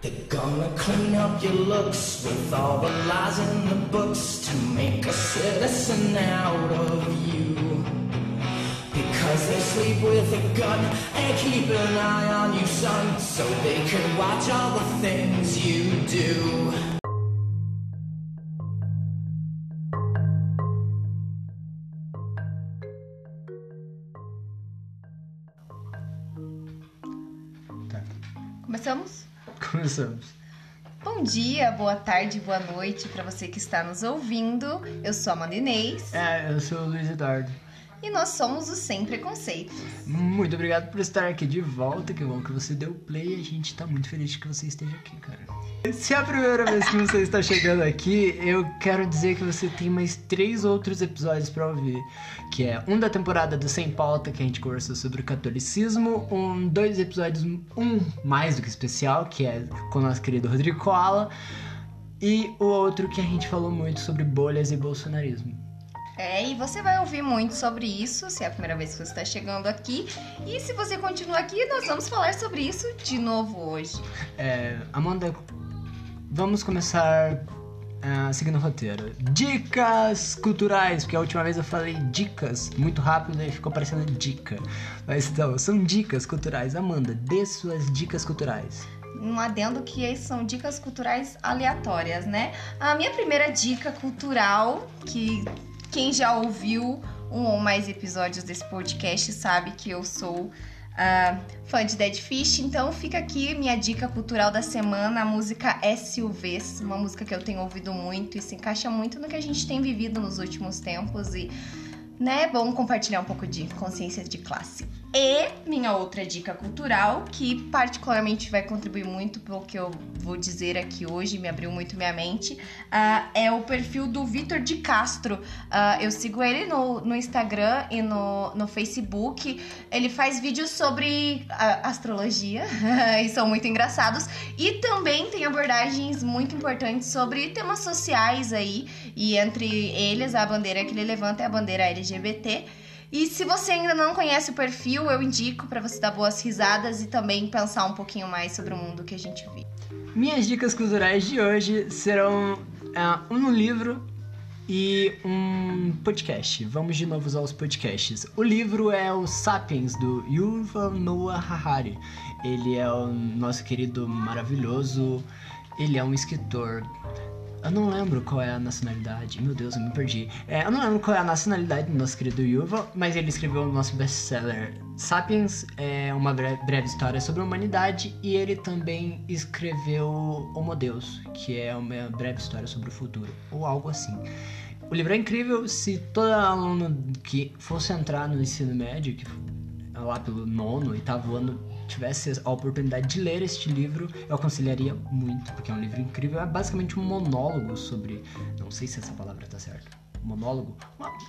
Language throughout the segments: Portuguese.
They're gonna clean up your looks with all the lies in the books to make a citizen out of you. Because they sleep with a gun and keep an eye on you, son, so they can watch all the things you do. Começamos. Bom dia, boa tarde, boa noite para você que está nos ouvindo. Eu sou a Amanda Inês É, eu sou o Luiz Eduardo. E nós somos o Sem Preconceitos. Muito obrigado por estar aqui de volta. Que bom que você deu play. A gente tá muito feliz que você esteja aqui, cara. Se é a primeira vez que você está chegando aqui, eu quero dizer que você tem mais três outros episódios pra ouvir. Que é um da temporada do Sem Pauta, que a gente conversou sobre o catolicismo. Um, dois episódios, um mais do que especial, que é com o nosso querido Rodrigo Koala. E o outro que a gente falou muito sobre bolhas e bolsonarismo. É, e você vai ouvir muito sobre isso, se é a primeira vez que você está chegando aqui. E se você continua aqui, nós vamos falar sobre isso de novo hoje. É, Amanda, vamos começar ah, seguindo o roteiro. Dicas culturais, porque a última vez eu falei dicas muito rápido e ficou parecendo dica. Mas então, são dicas culturais. Amanda, dê suas dicas culturais. Um adendo que são dicas culturais aleatórias, né? A minha primeira dica cultural, que quem já ouviu um ou mais episódios desse podcast sabe que eu sou ah, fã de Dead Fish, então fica aqui minha dica cultural da semana, a música SUVs, uma música que eu tenho ouvido muito e se encaixa muito no que a gente tem vivido nos últimos tempos e né, é bom compartilhar um pouco de consciência de classe. E minha outra dica cultural, que particularmente vai contribuir muito pelo que eu vou dizer aqui hoje, me abriu muito minha mente, ah, é o perfil do Vitor de Castro. Ah, eu sigo ele no, no Instagram e no, no Facebook. Ele faz vídeos sobre ah, astrologia e são muito engraçados. E também tem abordagens muito importantes sobre temas sociais aí. E entre eles, a bandeira que ele levanta é a bandeira LGBT. E se você ainda não conhece o perfil, eu indico para você dar boas risadas e também pensar um pouquinho mais sobre o mundo que a gente vive. Minhas dicas culturais de hoje serão ah, um livro e um podcast. Vamos de novo aos podcasts. O livro é o Sapiens, do Yuval Noah Harari. Ele é o nosso querido maravilhoso. Ele é um escritor. Eu não lembro qual é a nacionalidade. Meu Deus, eu me perdi. É, eu não lembro qual é a nacionalidade do nosso querido Yuval, mas ele escreveu o nosso best-seller Sapiens, é uma bre- breve história sobre a humanidade, e ele também escreveu Homo Deus, que é uma breve história sobre o futuro, ou algo assim. O livro é incrível se todo aluno que fosse entrar no ensino médio, que lá pelo nono, oitavo ano, tivesse a oportunidade de ler este livro, eu aconselharia muito, porque é um livro incrível. É basicamente um monólogo sobre. Não sei se essa palavra tá certa. Monólogo?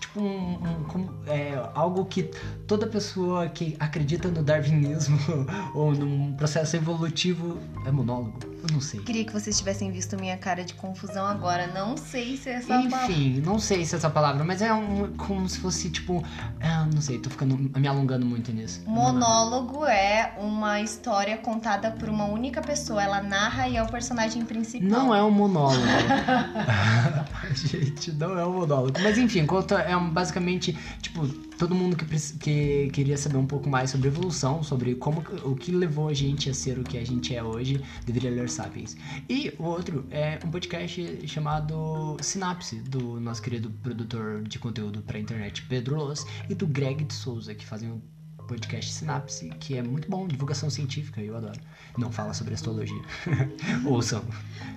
Tipo um. um- é, algo que toda pessoa que acredita no darwinismo ou num processo evolutivo é monólogo. Eu não sei. Queria que vocês tivessem visto minha cara de confusão agora. Não sei se essa palavra- Enfim, não sei se é essa palavra, mas é um, como se fosse tipo. ah, não sei, tô ficando me alongando muito nisso. Monólogo é uma história contada por uma única pessoa. Ela narra e é o personagem principal. Não é um monólogo. Gente, não é um monólogo. Mas enfim, conta é um, basicamente, tipo, todo mundo que, que queria saber um pouco mais sobre evolução, sobre como o que levou a gente a ser o que a gente é hoje, deveria ler Sapiens. E o outro é um podcast chamado Sinapse, do nosso querido produtor de conteúdo pra internet, Pedro Loss, e do Greg de Souza, que fazem o podcast Sinapse, que é muito bom, divulgação científica, eu adoro. Não fala sobre astrologia. Ouçam.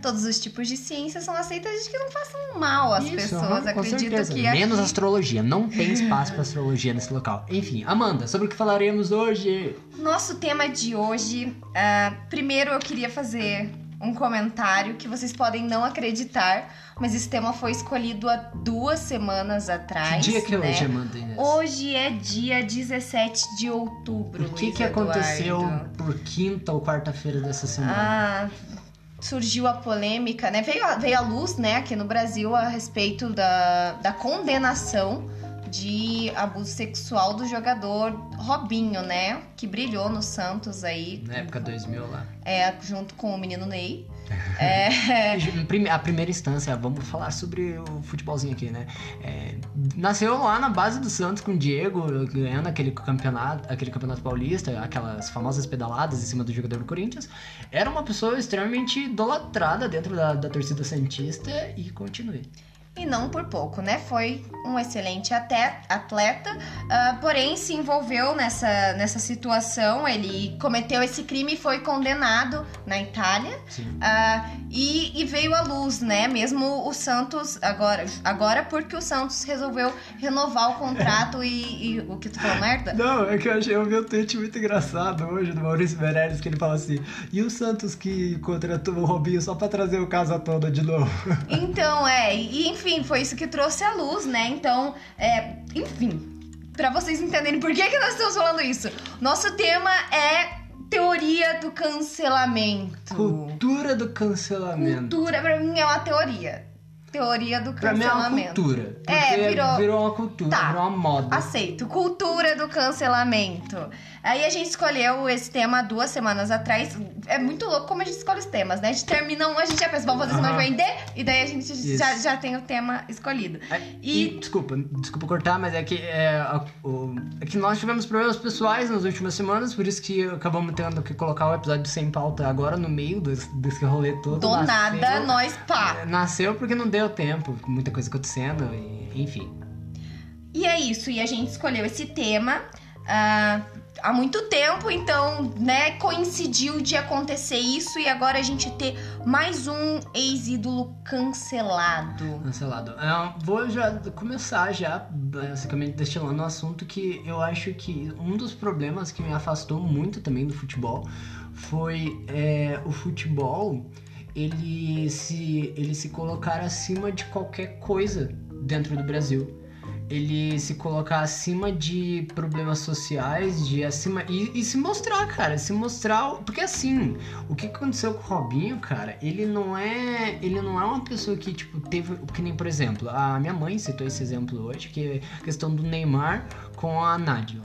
Todos os tipos de ciência são aceitas desde que não façam mal às Isso, pessoas. com Acredito certeza. que Menos aqui... astrologia. Não tem espaço para astrologia nesse local. Enfim, Amanda, sobre o que falaremos hoje? Nosso tema de hoje, ah, primeiro eu queria fazer um comentário que vocês podem não acreditar, mas esse tema foi escolhido há duas semanas atrás. que dia que é né? hoje, Amanda Inês? Hoje é dia 17 de outubro. O que, Luiz que aconteceu por quinta ou quarta-feira dessa semana? Ah, surgiu a polêmica, né? Veio, a- veio à luz, né, aqui no Brasil, a respeito da, da condenação de abuso sexual do jogador Robinho, né? Que brilhou no Santos aí. Na época 2000 lá. É, junto com o menino Ney. É, A primeira instância, vamos falar sobre o futebolzinho aqui, né? É, nasceu lá na base do Santos com o Diego, ganhando aquele campeonato, aquele campeonato paulista, aquelas famosas pedaladas em cima do jogador do Corinthians. Era uma pessoa extremamente idolatrada dentro da, da torcida Santista e continue. E não por pouco, né? Foi um excelente até atleta, ah, porém se envolveu nessa, nessa situação. Ele cometeu esse crime e foi condenado na Itália. Ah, e, e veio à luz, né? Mesmo o Santos, agora, agora porque o Santos resolveu renovar o contrato e, e o que tu falou, merda? Não, é que eu, achei, eu vi um tweet muito engraçado hoje do Maurício Meirelles que ele fala assim: e o Santos que contratou o Robinho só pra trazer o caso à tona de novo? Então, é, e enfim, foi isso que trouxe à luz, né? Então, é, enfim, pra vocês entenderem por que, que nós estamos falando isso, nosso tema é teoria do cancelamento. Cultura do cancelamento. Cultura, pra mim, é uma teoria. Teoria do Pra mim é uma cancelamento. cultura. É, virou- uma cultura, Tá. virou uma moda. Aceito. Cultura do cancelamento. Aí a gente escolheu esse tema duas semanas atrás. É muito louco como a gente escolhe os temas, né? A gente termina um, a gente já pensa, vamos fazer semana que vem D, e daí a gente já, Isso. já tem o tema escolhido. É, E- E, desculpa, desculpa cortar, mas é que, é, o- é que nós tivemos problemas pessoais nas últimas semanas, por isso que acabamos tendo que colocar o episódio sem pauta agora no meio desse, desse rolê todo. Do Nasceu- nada, nós pá. É, Nasceu porque não deu tempo, muita coisa acontecendo, e, enfim. E é isso, e a gente escolheu esse tema ah, há muito tempo, então, né, coincidiu de acontecer isso e agora a gente ter mais um ex-ídolo cancelado. Cancelado. É, vou já começar já, basicamente, destilando um assunto que eu acho que um dos problemas que me afastou muito também do futebol foi é, o futebol ele se, ele se colocar acima de qualquer coisa dentro do Brasil. Ele se colocar acima de problemas sociais, de acima. E, e se mostrar, cara. Se mostrar. Porque assim, o que aconteceu com o Robinho, cara, ele não é. Ele não é uma pessoa que, tipo, teve. Que nem, por exemplo, a minha mãe citou esse exemplo hoje, que é a questão do Neymar com a Nádia.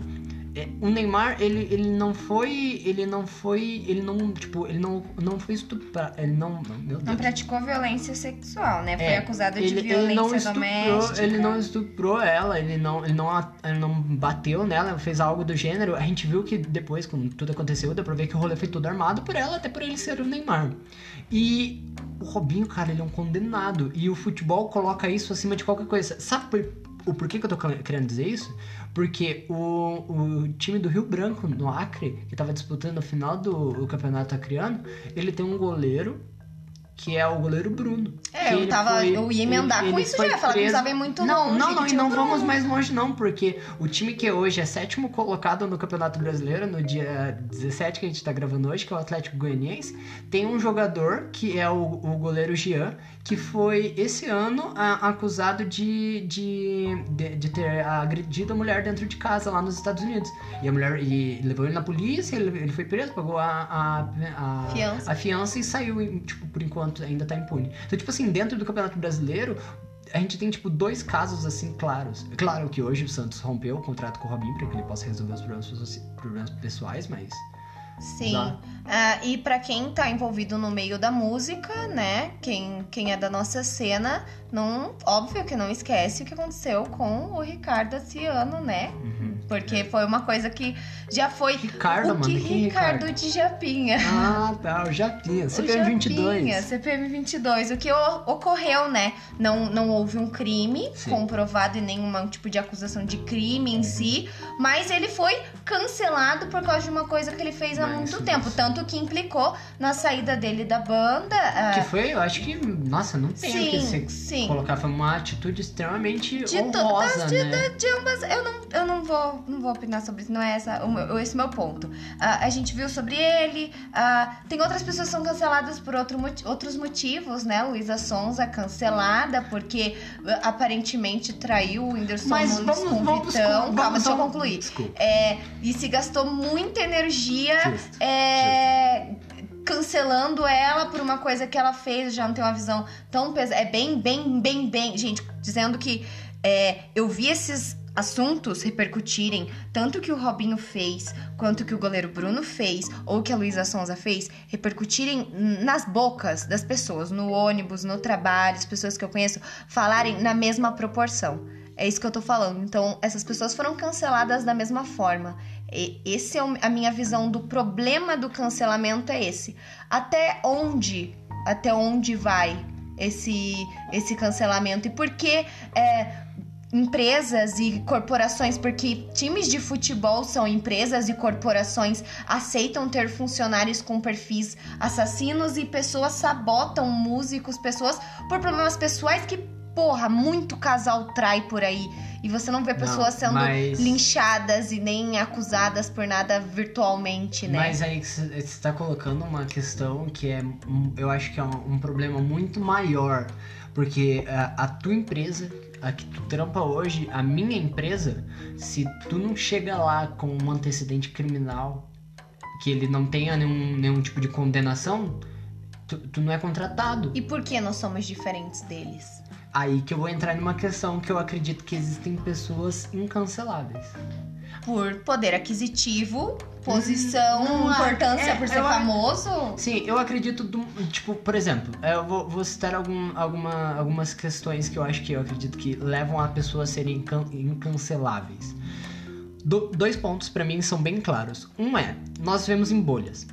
É, o Neymar, ele, ele não foi. Ele não foi. Ele não. Tipo, ele não, não foi estuprado. Ele não. Meu Não Deus. praticou violência sexual, né? Foi É, acusado de ele, violência ele não doméstica. ele não estuprou ela, ele não, ele não, ele não bateu nela, fez algo do gênero. A gente viu que depois, quando tudo aconteceu, deu pra ver que o rolê foi todo armado por ela, até por ele ser o Neymar. E o Robinho, cara, ele é um condenado. E o futebol coloca isso acima de qualquer coisa. Sabe por, o porquê que eu tô querendo dizer isso? Porque o, o time do Rio Branco, no Acre, que tava disputando a final do campeonato acriano, ele tem um goleiro que é o goleiro Bruno. É, eu tava. foi- eu ia emendar ele- com ele isso já, falar que precisava ir muito Não, longe. não, não, e não vamos mais longe não, porque o time que hoje é sétimo colocado no Campeonato Brasileiro, no dia 17 que a gente tá gravando hoje, que é o Atlético Goianiense, tem um jogador, que é o, o goleiro Jean, que foi esse ano a- acusado de, de, de, de ter agredido a mulher dentro de casa lá nos Estados Unidos. E a mulher e levou ele na polícia, ele, ele foi preso, pagou a, a, a, Fiança. a fiança e saiu, tipo, por enquanto ainda tá impune. Então, tipo assim, dentro do Campeonato Brasileiro, a gente tem, tipo, dois casos, assim, claros. Claro que hoje o Santos rompeu o contrato com o Robinho para que ele possa resolver os problemas, problemas pessoais, mas... Sim. Ah, e pra quem tá envolvido no meio da música, né? Quem, quem é da nossa cena, não, óbvio que não esquece o que aconteceu com o Ricardo esse ano, né? Uhum. Porque foi uma coisa que já foi. Ricardo, o que mano, é Ricardo Ricardo? de Japinha. Ah, tá, o Japinha, O CPM 22. Japinha, CPM 22. O que ocorreu, né? Não, não houve um crime Sim. comprovado e nenhum tipo de acusação de crime em si, mas ele foi cancelado por causa de uma coisa que ele fez há Mas muito tempo. Tanto que implicou na saída dele da banda. ah, Que foi, eu acho que, nossa, não tem o que sim, se sim. colocar. Foi uma atitude extremamente De honrosa, né? De ambas, eu não, eu não vou, não vou opinar sobre isso, não é essa, o meu, esse o meu ponto. Ah, a gente viu sobre ele, ah, tem outras pessoas que são canceladas por outro, outros motivos, né? Luísa Sonza cancelada porque ah, aparentemente traiu o Whindersson Mas Nunes vamos, com o vamos, Vitão. vamos, Calma, concluir. Desculpa. É, e se gastou muita energia Justo. é, cancelando ela por uma coisa que ela fez, já não tem uma visão tão pesada. É bem, bem, bem, bem. Gente, dizendo que é, eu vi esses assuntos repercutirem, tanto que o Robinho fez, quanto que o goleiro Bruno fez, ou que a Luísa Sonza fez, repercutirem nas bocas das pessoas, no ônibus, no trabalho, as pessoas que eu conheço, falarem na mesma proporção. É isso que eu tô falando. Então, essas pessoas foram canceladas da mesma forma. E esse é a minha visão do problema do cancelamento é esse. Até onde, até onde vai esse esse cancelamento e por que é, empresas e corporações, porque times de futebol são empresas e corporações, aceitam ter funcionários com perfis assassinos e pessoas sabotam músicos, pessoas por problemas pessoais que, porra, muito casal trai por aí. E você não vê pessoas não, sendo mas... linchadas e nem acusadas por nada virtualmente, né? Mas aí você está colocando uma questão que é, eu acho que é um, um problema muito maior. Porque a, a tua empresa a que tu trampa hoje, a minha empresa, se tu não chega lá com um antecedente criminal, que ele não tenha nenhum, nenhum tipo de condenação, tu, tu não é contratado. E por que nós somos diferentes deles? Aí que eu vou entrar numa questão que eu acredito que existem pessoas incanceláveis por poder aquisitivo, posição, hum, importância é, por ser famoso? Sim, eu acredito, do, tipo, por exemplo, eu vou, vou citar algum, alguma, algumas questões que eu acho que eu acredito que levam a pessoa a serem incan, incanceláveis. Do, dois pontos para mim são bem claros. Um é, nós vemos em bolhas.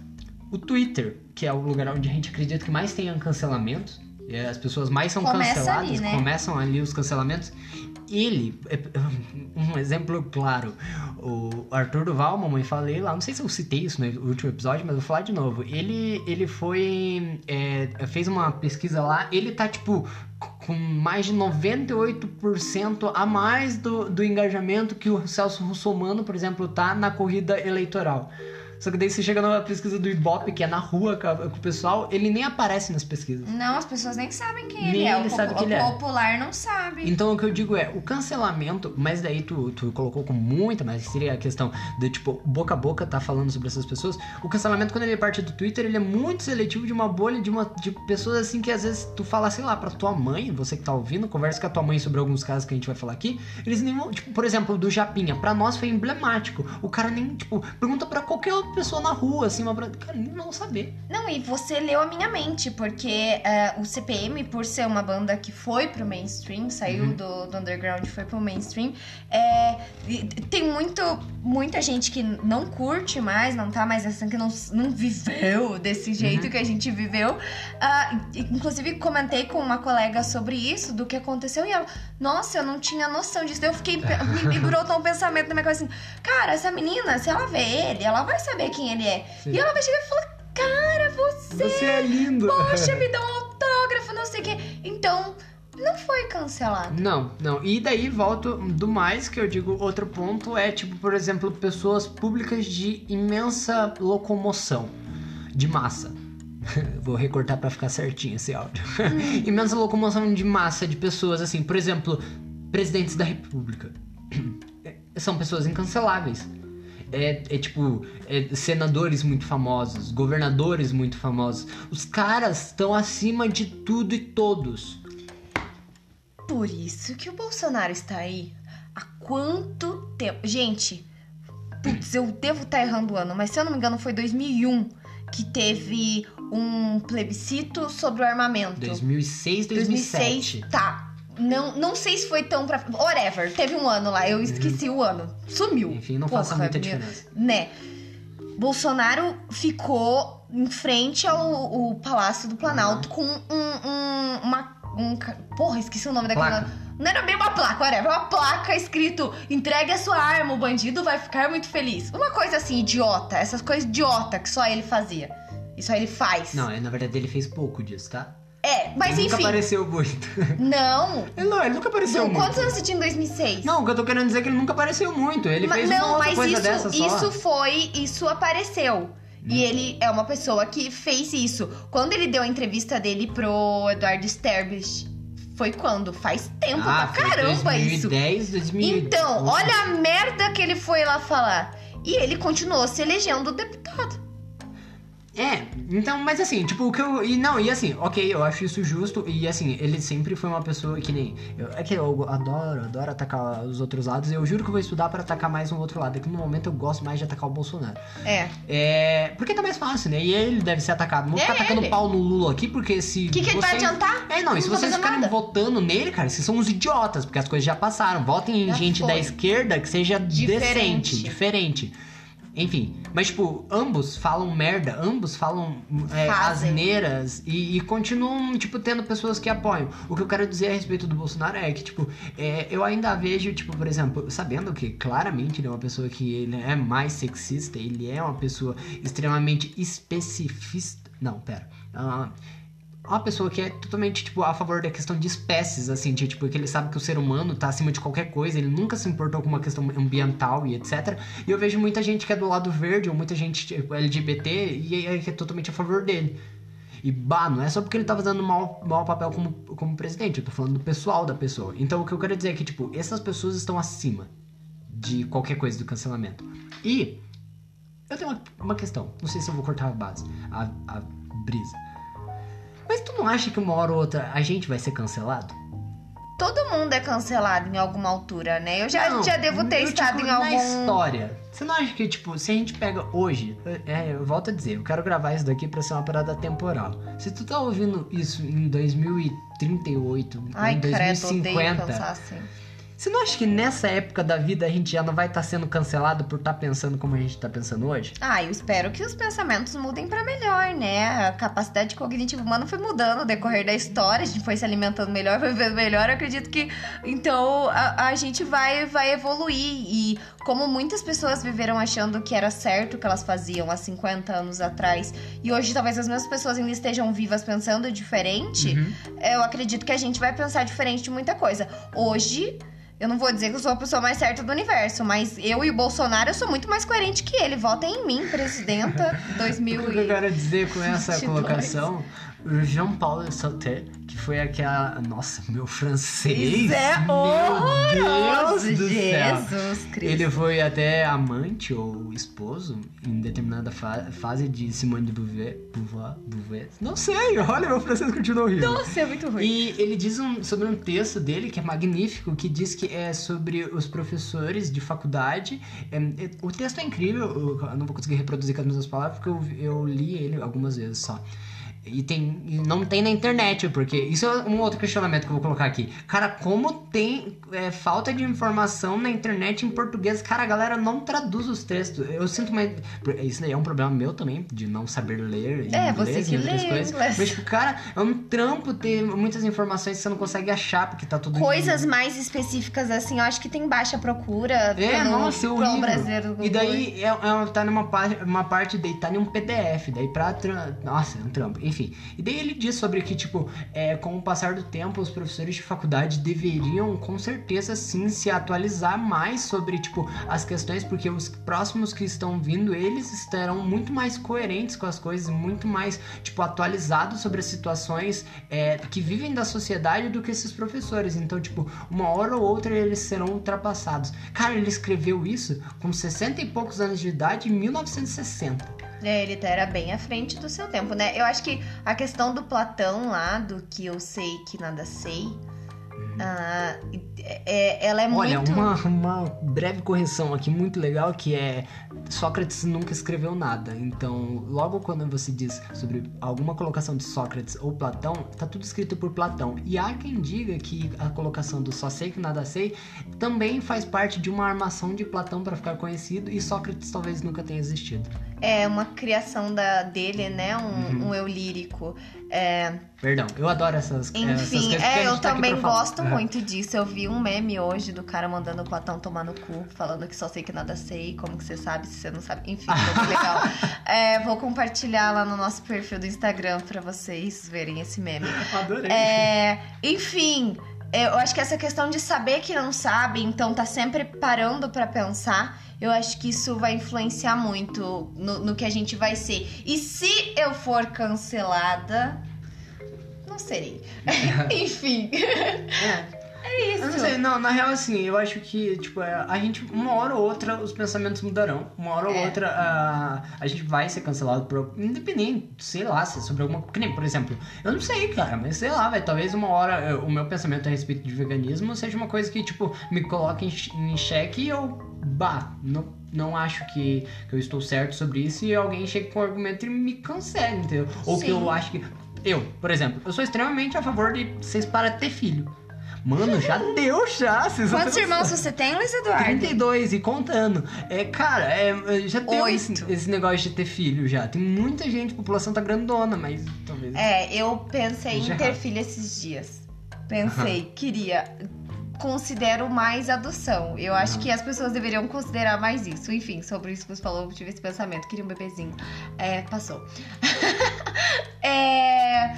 O Twitter, que é o lugar onde a gente acredita que mais tem cancelamentos, as pessoas mais são Começa canceladas, ali, né? começam ali os cancelamentos ele, é, um exemplo claro, o Arthur Duval, mamãe falei lá, não sei se eu citei isso no último episódio, mas vou falar de novo. Ele, ele foi, é, fez uma pesquisa lá, ele tá tipo com mais de 98% a mais do, do engajamento que o Celso Russomano, por exemplo, tá na corrida eleitoral. Só que daí você chega numa pesquisa do Ibope, que é na rua com, o pessoal, ele nem aparece nas pesquisas. Não, as pessoas nem sabem quem nem ele é. Ele o sabe quem ele é. popular não sabe. Então o que eu digo é, o cancelamento, mas daí tu, tu colocou com muita, mas seria a questão de, tipo, boca a boca tá falando sobre essas pessoas. O cancelamento, quando ele parte do Twitter, ele é muito seletivo de uma bolha de, uma, de pessoas assim que às vezes tu fala, sei lá, pra tua mãe, você que tá ouvindo, conversa com a tua mãe sobre alguns casos que a gente vai falar aqui, eles nem vão, tipo, por exemplo, do Japinha, pra nós foi emblemático. O cara nem, tipo, pergunta pra qualquer pessoa na rua, assim, uma. Cara, não saber. Não, e você leu a minha mente, porque uh, o CPM, por ser uma banda que foi pro mainstream, saiu uhum. do, do underground e foi pro mainstream, é, tem muito, muita gente que não curte mais, não tá mais assim, que não, não viveu desse jeito uhum. que a gente viveu. Uh, inclusive, comentei com uma colega sobre isso, do que aconteceu, e ela, nossa, eu não tinha noção disso. Eu fiquei, me, me brotou um pensamento na minha cabeça assim, cara, essa menina, se ela vê ele, ela vai saber quem ele é. Sim. E ela vai chegar e falar, cara, você... Você é lindo. Poxa, me dá um autógrafo, não sei o quê. Então, não foi cancelado. Não, não. E daí volto do mais que eu digo, outro ponto é tipo, por exemplo, pessoas públicas de imensa locomoção de massa. Vou recortar para ficar certinho esse áudio. Imensa locomoção de massa de pessoas assim, por exemplo, presidentes da república. São pessoas incanceláveis é, é tipo é, senadores muito famosos, governadores muito famosos. Os caras estão acima de tudo e todos. Por isso que o Bolsonaro está aí. Há quanto tempo? Gente, putz, eu devo estar tá errando o ano, mas se eu não me engano foi 2001 que teve um plebiscito sobre o armamento. 2006, 2007. 2006, tá. Não, não sei se foi tão pra. Whatever. Teve um ano lá, eu esqueci uhum. o ano. Sumiu. Enfim, não Porra, faça muita diferença. Né? Bolsonaro ficou em frente ao, ao Palácio do Planalto uhum. com um, um, uma. Um, porra, esqueci o nome daquela. Placa. Não era bem uma placa, whatever. Uma placa escrito: entregue a sua arma, o bandido vai ficar muito feliz. Uma coisa assim, idiota. Essas coisas idiota que só ele fazia. E só ele faz. Não, na verdade ele fez pouco disso, tá? É, mas ele enfim. nunca apareceu muito. Não. Ele não, ele nunca apareceu não, muito. Quantos anos você tinha em 2006? Não, o que eu tô querendo dizer é que ele nunca apareceu muito. Ele mas, fez não, uma mas coisa isso, dessa só. isso foi, isso apareceu. Hum. E ele é uma pessoa que fez isso. Quando ele deu a entrevista dele pro Eduardo Sterblich, foi quando? Faz tempo ah, pra caramba 2010, isso. 2010, Então, olha a merda que ele foi lá falar. E ele continuou se elegendo deputado. É, então, mas assim, tipo, o que eu. E não, e assim, ok, eu acho isso justo. E assim, ele sempre foi uma pessoa que nem. Eu, é que eu adoro, adoro atacar os outros lados. Eu juro que eu vou estudar pra atacar mais um outro lado. É que no momento eu gosto mais de atacar o Bolsonaro. É. É. Porque tá mais fácil, né? E ele deve ser atacado. Não vou É ficar atacando ele. pau no Lula aqui, porque se. O que, que ele vai adiantar? É, não, e se vocês ficarem nada. votando nele, cara, vocês são uns idiotas, porque as coisas já passaram. Votem em Já gente foi. da esquerda que seja Diferente. decente, diferente. Enfim, mas tipo, ambos falam merda, ambos falam é, asneiras e, e continuam, tipo, tendo pessoas que apoiam. O que eu quero dizer a respeito do Bolsonaro é que, tipo, é, eu ainda vejo, tipo, por exemplo, sabendo que claramente ele é uma pessoa que ele é mais sexista, ele é uma pessoa extremamente especificista. Não, pera. Ah, uma pessoa que é totalmente, tipo, a favor da questão de espécies, assim, de, tipo, que ele sabe que o ser humano tá acima de qualquer coisa, ele nunca se importou com uma questão ambiental e etc. E eu vejo muita gente que é do lado verde, ou muita gente tipo, LGBT, e é, que é totalmente a favor dele. E, bah, não é só porque ele tá fazendo mau, mau papel como, como presidente, eu tô falando do pessoal da pessoa. Então, o que eu quero dizer é que, tipo, essas pessoas estão acima de qualquer coisa do cancelamento. E eu tenho uma, uma questão, não sei se eu vou cortar a base, a, a brisa. Mas tu não acha que uma hora ou outra a gente vai ser cancelado? Todo mundo é cancelado em alguma altura, né? Eu já, Não, já devo ter eu, estado tipo, em algum. Na história. Você não acha que, tipo, se a gente pega hoje. É, eu volto a dizer, eu quero gravar isso daqui pra ser uma parada temporal. Se tu tá ouvindo isso em 2038, Ai, em credo, odeio 2050. pensar assim. Você não acha que nessa época da vida a gente já não vai estar sendo cancelado por estar pensando como a gente tá pensando hoje? Ah, eu espero que os pensamentos mudem pra melhor, né? A capacidade cognitiva humana foi mudando no decorrer da história, a gente foi se alimentando melhor, foi vivendo melhor. Eu acredito que então a, a gente vai, vai evoluir. E como muitas pessoas viveram achando que era certo o que elas faziam há 50 anos atrás, e hoje talvez as mesmas pessoas ainda estejam vivas pensando diferente, Uhum. eu acredito que a gente vai pensar diferente de muita coisa. Hoje. Eu não vou dizer que eu sou a pessoa mais certa do universo, mas eu e o Bolsonaro eu sou muito mais coerente que ele. Votem em mim, presidenta O 2000 que eu quero dizer com essa 22. colocação? O Jean-Paul Sartre, que foi aquela. Nossa, meu francês! é meu Deus do céu! Jesus Cristo. Ele foi até amante ou esposo em determinada fa- fase de Simone de Beauvoir, Beauvoir, Beauvoir. Não sei, olha, meu francês continua horrível. Nossa, é muito ruim. E ele diz um- sobre um texto dele que é magnífico, que diz que é sobre os professores de faculdade. É, é- o texto é incrível, eu, eu não vou conseguir reproduzir com as mesmas palavras, porque eu, eu li ele algumas vezes só. E, tem, e não tem na internet, porque isso é um outro questionamento que eu vou colocar aqui. Cara, como tem é, falta de informação na internet em português? Cara, a galera não traduz os textos. Eu sinto uma. Isso daí é um problema meu também, de não saber ler É, inglês você que outras lê coisas. inglês. Mas, tipo, cara, é um trampo ter muitas informações que você não consegue achar, porque tá tudo... Coisas mais específicas, assim, eu acho que tem baixa procura É, pelo nossa, é brasileiro do E daí é, é, tá numa parte, uma parte daí, tá em um PDF, daí pra. tra- Nossa, é um trampo. Enfim. E daí ele diz sobre que, tipo, é, com o passar do tempo, os professores de faculdade deveriam, com certeza, sim, se atualizar mais sobre, tipo, as questões, porque os próximos que estão vindo, eles estarão muito mais coerentes com as coisas, muito mais, tipo, atualizados sobre as situações é, que vivem da sociedade do que esses professores. Então, tipo, uma hora ou outra eles serão ultrapassados. Cara, ele escreveu isso com 60 e poucos anos de idade em 1960. É, ele tá- era bem à frente do seu tempo, né? Eu acho que a questão do Platão lá, do que eu sei que nada sei, ah, é- ela é Olha, muito. uma, uma breve correção aqui muito legal que é Sócrates nunca escreveu nada. Então, logo quando você diz sobre alguma colocação de Sócrates ou Platão, tá tudo escrito por Platão. E há quem diga que a colocação do só sei que nada sei também faz parte de uma armação de Platão para ficar conhecido e Sócrates talvez nunca tenha existido. É uma criação da, dele, né? Um, Uhum. um eu lírico. É, Perdão, eu adoro essas, essas coisas. enfim, é, eu tá também gosto Aham. muito disso. Eu vi um meme hoje do cara mandando o Platão tomar no cu, falando que só sei que nada sei, como que você sabe se você não sabe. Enfim, muito legal. É, vou compartilhar lá no nosso perfil do Instagram pra vocês verem esse meme. Adorei. É, enfim, eu acho que essa questão de saber que não sabe, então tá sempre parando pra pensar, eu acho que isso vai influenciar muito no, no que a gente vai ser. E se eu for cancelada, não serei. enfim. É. É Eu não isso. sei, não, na real, assim, eu acho que, tipo, é, a gente, uma hora ou outra, os pensamentos mudarão. Uma hora ou É. outra, a, a gente vai ser cancelado por. Independente, sei lá, se é sobre alguma. Que nem, por exemplo, eu não sei, cara, mas sei lá, vai. Talvez uma hora eh, o meu pensamento a respeito de veganismo seja uma coisa que, tipo, me coloca em, em xeque e eu. Bah, não, não acho que, que eu estou certo sobre isso e alguém chega com um argumento e me cancela, entendeu? Ou que Sim. eu acho que. Eu, por exemplo, eu sou extremamente a favor de vocês para ter filho. Mano, já deu já. Vocês Quantos irmãos você tem, Luiz Eduardo? 32 e contando. É, cara, é, já deu Oito. esse, esse negócio de ter filho já. Tem muita gente, a população tá grandona, mas talvez. É, eu pensei Já. em ter filho esses dias. Pensei, queria. Considero mais adoção. Eu acho Aham. que as pessoas deveriam considerar mais isso. Enfim, sobre isso que você falou, eu tive esse pensamento. Queria um bebezinho. É, passou. é.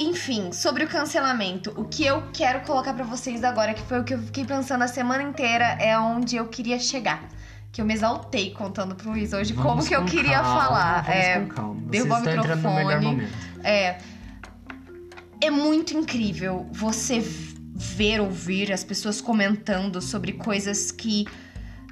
Enfim, sobre o cancelamento, o que eu quero colocar pra vocês agora, que foi o que eu fiquei pensando a semana inteira, é onde eu queria chegar. Que eu me exaltei contando pro Luiz hoje como Vamos que eu queria calma, falar. Vamos É, com calma. Derrubar o no melhor microfone. momento. é. É muito incrível você ver, ouvir as pessoas comentando sobre coisas que.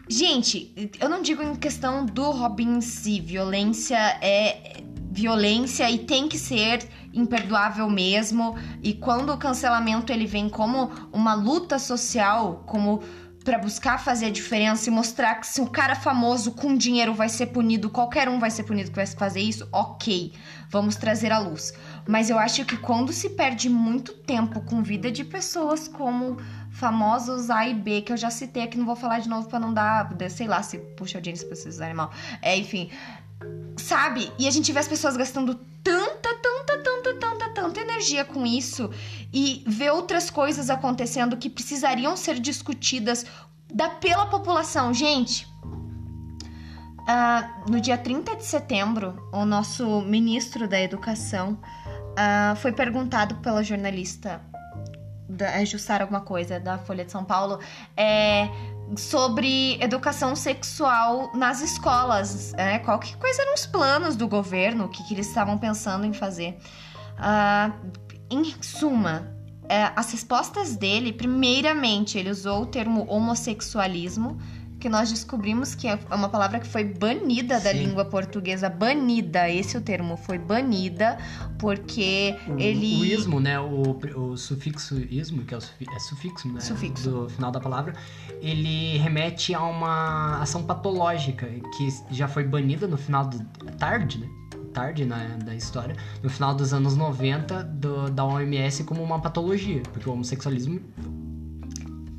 Gente, eu não digo em questão do Robin em si. Violência é violência e tem que ser imperdoável mesmo. E quando o cancelamento ele vem como uma luta social, como pra buscar fazer a diferença e mostrar que se um cara famoso com dinheiro vai ser punido, qualquer um vai ser punido que vai fazer isso, ok, vamos trazer à luz. Mas eu acho que quando se perde muito tempo com vida de pessoas como famosos A e B, que eu já citei aqui, não vou falar de novo pra não dar, sei lá, se puxa audiência pra vocês usarem mal. É, enfim, sabe? E a gente vê as pessoas gastando tanta, tanta, tanta, tanta, tanta energia com isso e vê outras coisas acontecendo que precisariam ser discutidas da, pela população. Gente, ah, no dia 30 de setembro, o nosso ministro da Educação ah, foi perguntado pela jornalista da, é Jussara alguma coisa, da Folha de São Paulo, é, sobre educação sexual nas escolas, né? Qual que quais eram os planos do governo, o que, que eles estavam pensando em fazer. Ah, em suma, é, as respostas dele, primeiramente, ele usou o termo homossexualismo, que nós descobrimos que é uma palavra que foi banida da Sim. língua portuguesa, banida, esse é o termo, foi banida, porque O, ele... o ismo, né? O, o sufixo ismo, que é, o sufi- é sufixo, né? Sufixo. Do final da palavra, ele remete a uma ação patológica que já foi banida no final do. tarde, né? Tarde na, da história, no final dos anos 90, do- da OMS como uma patologia, porque o homossexualismo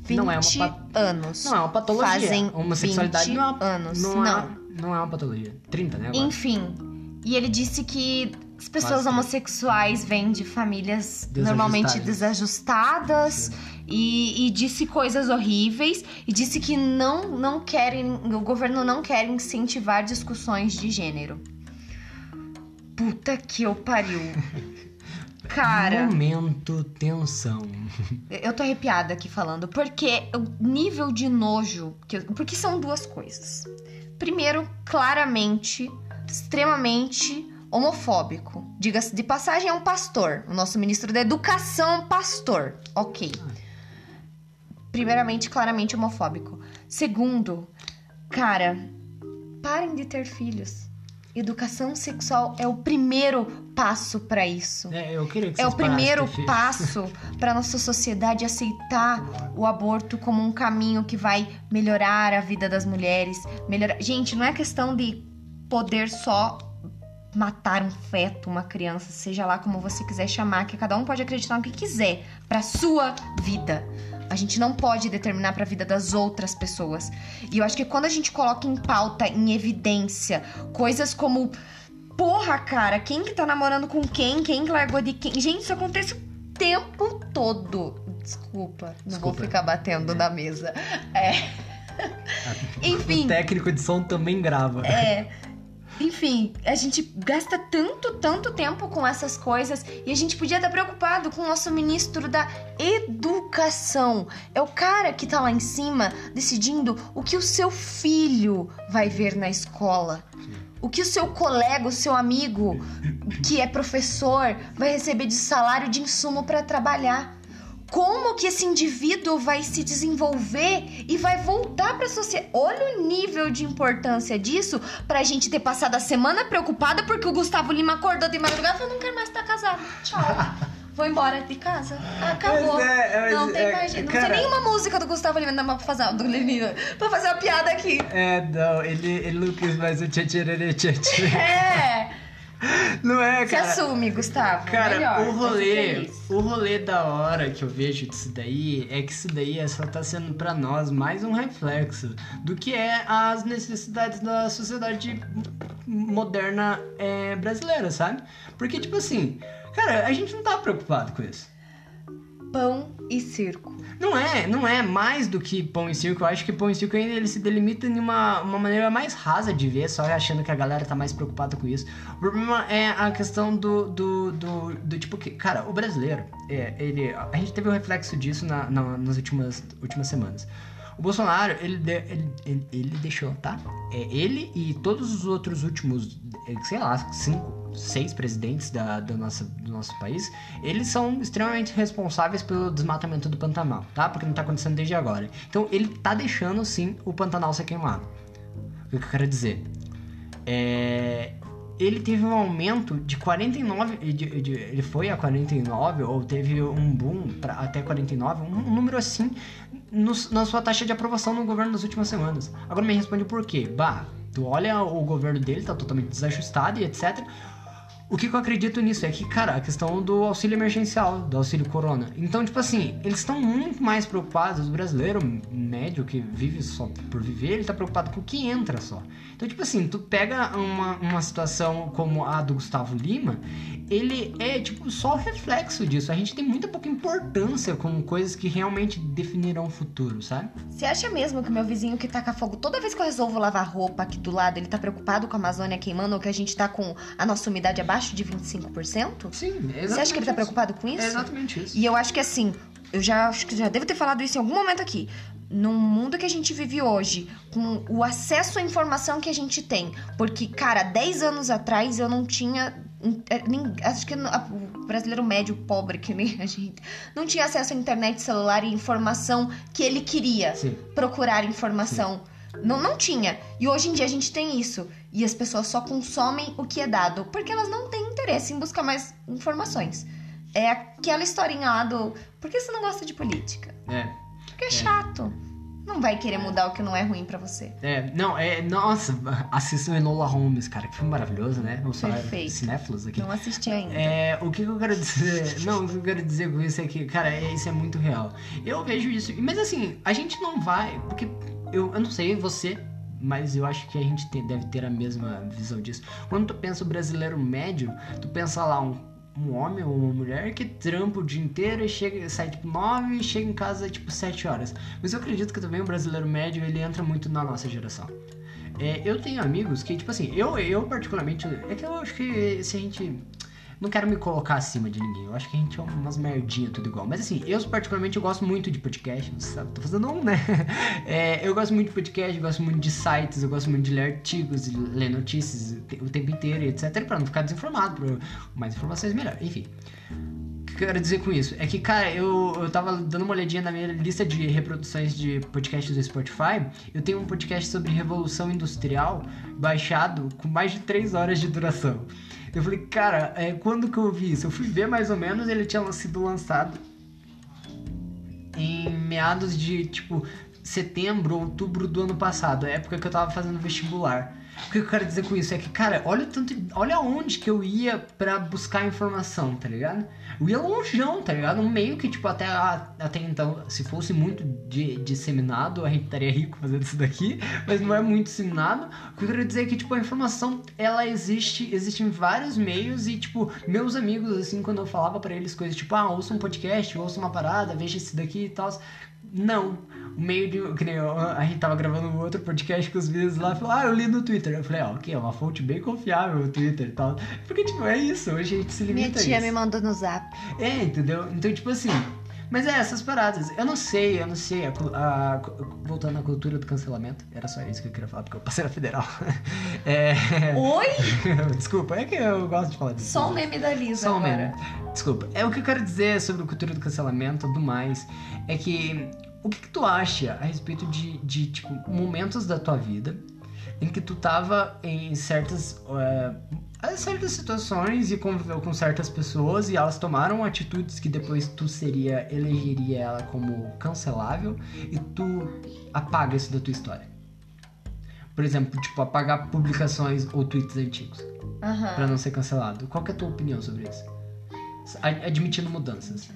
20 não é uma pa- anos. não é uma patologia. Fazem A homossexualidade 20 não é uma, anos. Não, Não. É, não é uma patologia. 30, né? Agora. Enfim, e ele disse que as pessoas Quase. homossexuais vêm de famílias normalmente desajustadas e, e disse coisas horríveis e disse que não, não querem, o governo não quer incentivar discussões de gênero. Puta que eu pariu. Cara. Momento tensão. Eu tô arrepiada aqui falando, porque o nível de nojo. Que eu- porque são duas coisas. Primeiro, claramente, extremamente homofóbico. Diga-se de passagem, é um pastor. O nosso ministro da Educação é um pastor. Ok. Primeiramente, claramente homofóbico. Segundo, cara, parem de ter filhos. Educação sexual é o primeiro passo pra isso. É, eu queria que É o primeiro passo para nossa sociedade aceitar o aborto como um caminho que vai melhorar a vida das mulheres, melhorar. Gente, não é questão de poder só matar um feto, uma criança, seja lá como você quiser chamar, que cada um pode acreditar no que quiser para sua vida. A gente não pode determinar para a vida das outras pessoas. E eu acho que quando a gente coloca em pauta, em evidência, coisas como Porra, cara, quem que tá namorando com quem? Quem que largou de quem? Gente, isso acontece o tempo todo. Desculpa, não Desculpa. vou ficar batendo na mesa. É. Enfim. O técnico de som também grava. É. Enfim, a gente gasta tanto, tanto tempo com essas coisas e a gente podia estar preocupado com o nosso ministro da Educação. É o cara que tá lá em cima decidindo o que o seu filho vai ver na escola. O que o seu colega, o seu amigo, que é professor, vai receber de salário de insumo para trabalhar. Como que esse indivíduo vai se desenvolver e vai voltar para a sociedade. Olha o nível de importância disso pra gente ter passado a semana preocupada porque o Gustavo Lima acordou de madrugada e falou: não quero mais estar casado. Tchau. Vou embora de casa. Acabou. Mas é, mas não tem é, mais. Não cara- tem nenhuma música do Gustavo Lima não, pra fazer, do Lima, pra fazer uma piada aqui. É, não, ele, ele não quis mais o tchê-tchê-rê, tchê-tchê. É. Não é, Se cara? assume, Gustavo. Cara, Melhor, o ser rolê, o rolê da hora que eu vejo disso daí é que isso daí é só tá sendo pra nós mais um reflexo do que é as necessidades da sociedade moderna é, brasileira, sabe? Porque, tipo assim, cara, a gente não tá preocupado com isso. Pão e circo. Não é, não é mais do que pão e circo. Eu acho que pão e circo ainda ele se delimita em uma, uma maneira mais rasa de ver, só achando que a galera tá mais preocupada com isso. O problema é a questão do, do, do, do tipo que, cara, o brasileiro, é, ele, a gente teve um reflexo disso na, na- nas últimas, últimas semanas. O Bolsonaro, ele, de- ele, ele, ele deixou, tá? É, ele e todos os outros últimos, é, sei lá, cinco, seis presidentes da, da nossa, do nosso país, eles são extremamente responsáveis pelo desmatamento do Pantanal, tá? Porque não tá acontecendo desde agora. Então ele tá deixando sim o Pantanal ser queimado. O que eu quero dizer? É, ele teve um aumento de 49, de- de- ele foi a 49 ou teve um boom pra, até 49, um, um número assim no- na sua taxa de aprovação no governo nas últimas semanas. Agora me responde o porquê. Bah, tu olha o governo dele, tá totalmente desajustado e etc. O que, que eu acredito nisso é que, cara, a questão do auxílio emergencial, do auxílio corona. Então, tipo assim, eles estão muito mais preocupados, o brasileiro médio que vive só por viver, ele tá preocupado com o que entra só. Então, tipo assim, tu pega uma, uma situação como a do Gustavo Lima, ele é, tipo, só reflexo disso. A gente tem muita pouca importância com coisas que realmente definirão o futuro, sabe? Você acha mesmo que meu vizinho que taca fogo toda vez que eu resolvo lavar roupa aqui do lado, ele tá preocupado com a Amazônia queimando ou que a gente tá com a nossa umidade abaixo de 25%? Sim, é exatamente Você acha que ele tá preocupado com isso? É exatamente isso. E eu acho que assim, eu já acho que já devo ter falado isso em algum momento aqui. Num mundo que a gente vive hoje, com o acesso à informação que a gente tem, porque, cara, 10 anos atrás eu não tinha. nem- Acho que o brasileiro médio pobre, que nem a gente, não tinha acesso à internet, celular e informação que ele queria Sim. procurar informação. Não, não tinha. E hoje em dia a gente tem isso. E as pessoas só consomem o que é dado, porque elas não têm interesse em buscar mais informações. É aquela historinha lá do. Por que você não gosta de política? É. Porque é chato. Não vai querer mudar o que não é ruim pra você. É, não, é. Nossa, assistam Enola Holmes, cara. Que filme maravilhoso, né? Vamos Perfeito. cinéfilos aqui. Não assisti ainda. É, o que, que eu quero dizer? Não, o que eu quero dizer com isso é que, cara, é, isso é muito real. Eu vejo isso, mas assim, a gente não vai, porque eu, eu não sei você, mas eu acho que a gente deve ter a mesma visão disso. Quando tu pensa o brasileiro médio, tu pensa lá um, um homem ou uma mulher que trampa o dia inteiro e chega, sai tipo 9 e chega em casa tipo 7 horas. Mas eu acredito que também o brasileiro médio ele entra muito na nossa geração. É, eu tenho amigos que, tipo assim, eu, eu particularmente. É que eu acho que se a gente. Não quero me colocar acima de ninguém. Eu acho que a gente é umas merdinhas tudo igual. Mas assim, eu particularmente eu gosto muito de podcast. Sabe, tô fazendo um, né? É, eu gosto muito de podcast, eu gosto muito de sites, eu gosto muito de ler artigos, de ler notícias o tempo inteiro, etc. Pra não ficar desinformado, pra mais informações melhor. Enfim. O que eu quero dizer com isso? É que, cara, eu, eu tava dando uma olhadinha na minha lista de reproduções de podcasts do Spotify. Eu tenho um podcast sobre Revolução Industrial baixado com mais de 3 horas de duração. Eu falei, cara, é, quando que eu vi isso? Eu fui ver mais ou menos, ele tinha sido lançado em meados de, tipo, setembro, outubro do ano passado, época que eu tava fazendo vestibular. O que eu quero dizer com isso é que, cara, olha tanto, olha onde que eu ia pra buscar informação, tá ligado? Eu ia longeão, tá ligado? Um meio que, tipo, até, até então, se fosse muito de- disseminado, a gente estaria rico fazendo isso daqui, mas não é muito disseminado. O que eu quero dizer é que, tipo, a informação, ela existe, existe em vários meios e, tipo, meus amigos, assim, quando eu falava pra eles coisas tipo, ah, ouça um podcast, ouça uma parada, veja esse daqui e tal. Não. O meio de. Que nem eu, a gente tava gravando um outro podcast com os vídeos lá, falou, ah, eu li no Twitter. Eu falei, ó, ok, é uma fonte bem confiável o Twitter e tal. Porque, tipo, é isso, hoje a gente se limita Minha a tia me mandou no zap. É, entendeu? Então, tipo assim. Mas é, essas paradas. Eu não sei, eu não sei. A, a- voltando à cultura do cancelamento. Era só isso que eu queria falar, porque eu passei na federal. É, Oi? Desculpa, é que eu gosto de falar disso. Só um meme da Lisa Só um meme. Desculpa. É o que eu quero dizer sobre a cultura do cancelamento e tudo mais. É que o que, que tu acha a respeito de, de, tipo, momentos da tua vida em que tu tava em certas. eh, certas situações e conviveu com certas pessoas e elas tomaram atitudes que depois tu seria elegeria ela como cancelável e tu apaga isso da tua história. Por exemplo, tipo, apagar publicações ou tweets antigos Aham. pra não ser cancelado. Qual é a tua opinião sobre isso? Ad- Admitindo mudanças.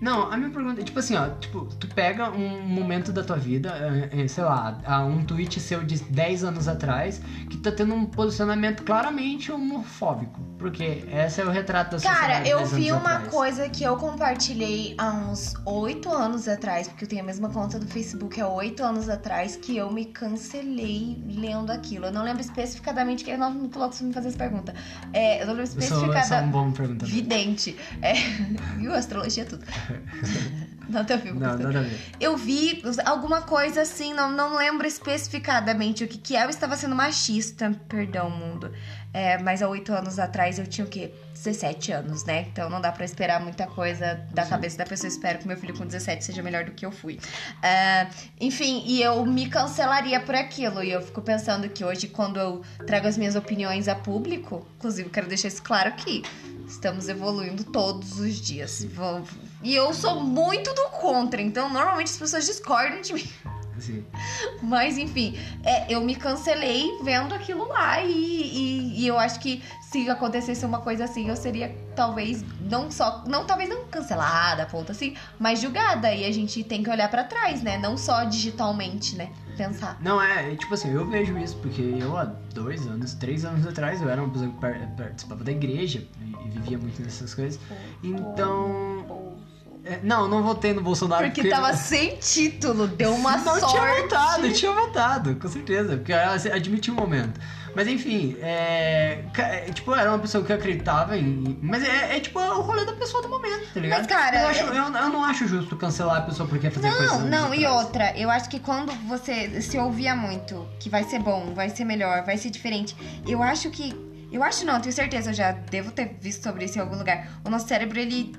Não, a minha pergunta é tipo assim, ó, tipo, tu pega um momento da tua vida, é, é, sei lá, um tweet seu de 10 anos atrás, que tá tendo um posicionamento claramente homofóbico. Porque esse é o retrato da sociedade. Cara, eu 10 vi uma atrás. coisa que eu compartilhei há uns oito anos atrás, porque eu tenho a mesma conta do Facebook há oito anos atrás, que eu me cancelei lendo aquilo. Eu não lembro especificadamente, que eu não me coloco me fazer essa pergunta. É, eu não lembro Eu sou, eu sou um especificada. bom perguntador. Vidente. É, viu? Astrologia tudo. Não a ver Não, nada a ver. Eu vi alguma coisa assim, não, não lembro especificadamente o que, que é. Eu estava sendo machista, perdão, mundo. É, mas há oito anos atrás eu tinha o quê? 17 anos, né? Então não dá pra esperar muita coisa da Sim. cabeça da pessoa. Espero que meu filho com 17 seja melhor do que eu fui. É, enfim, e eu me cancelaria por aquilo. E eu fico pensando que hoje, quando eu trago as minhas opiniões a público, inclusive quero deixar isso claro aqui. Estamos evoluindo todos os dias. Vou- E eu sou muito do contra, então normalmente as pessoas discordam de mim. Assim, Mas enfim, é, eu me cancelei vendo aquilo lá e, e- e eu acho que se acontecesse uma coisa assim, eu seria talvez não só, não talvez não cancelada, ponto assim, mas julgada. E a gente tem que olhar pra trás, né? Não só digitalmente, né? Pensar. Não, é, tipo assim, eu vejo isso porque eu há dois anos, três anos atrás, eu era uma pessoa que par- participava da igreja e, e vivia muito dessas coisas. Então. É, não, não votei no Bolsonaro Porque tava sem título, deu uma não sorte. tinha votado, tinha votado, com certeza, porque ela admitiu o momento. Mas enfim, é, é, tipo, era uma pessoa que acreditava em. Mas é, é tipo o rolê da pessoa do momento, tá ligado? Mas, cara, eu, acho- eu- eu não acho justo cancelar a pessoa porque fazer coisas. Não, não, e outra, eu acho que quando você se ouvia muito que vai ser bom, vai ser melhor, vai ser diferente, eu acho que. Eu acho não, tenho certeza, eu já devo ter visto sobre isso em algum lugar. O nosso cérebro, ele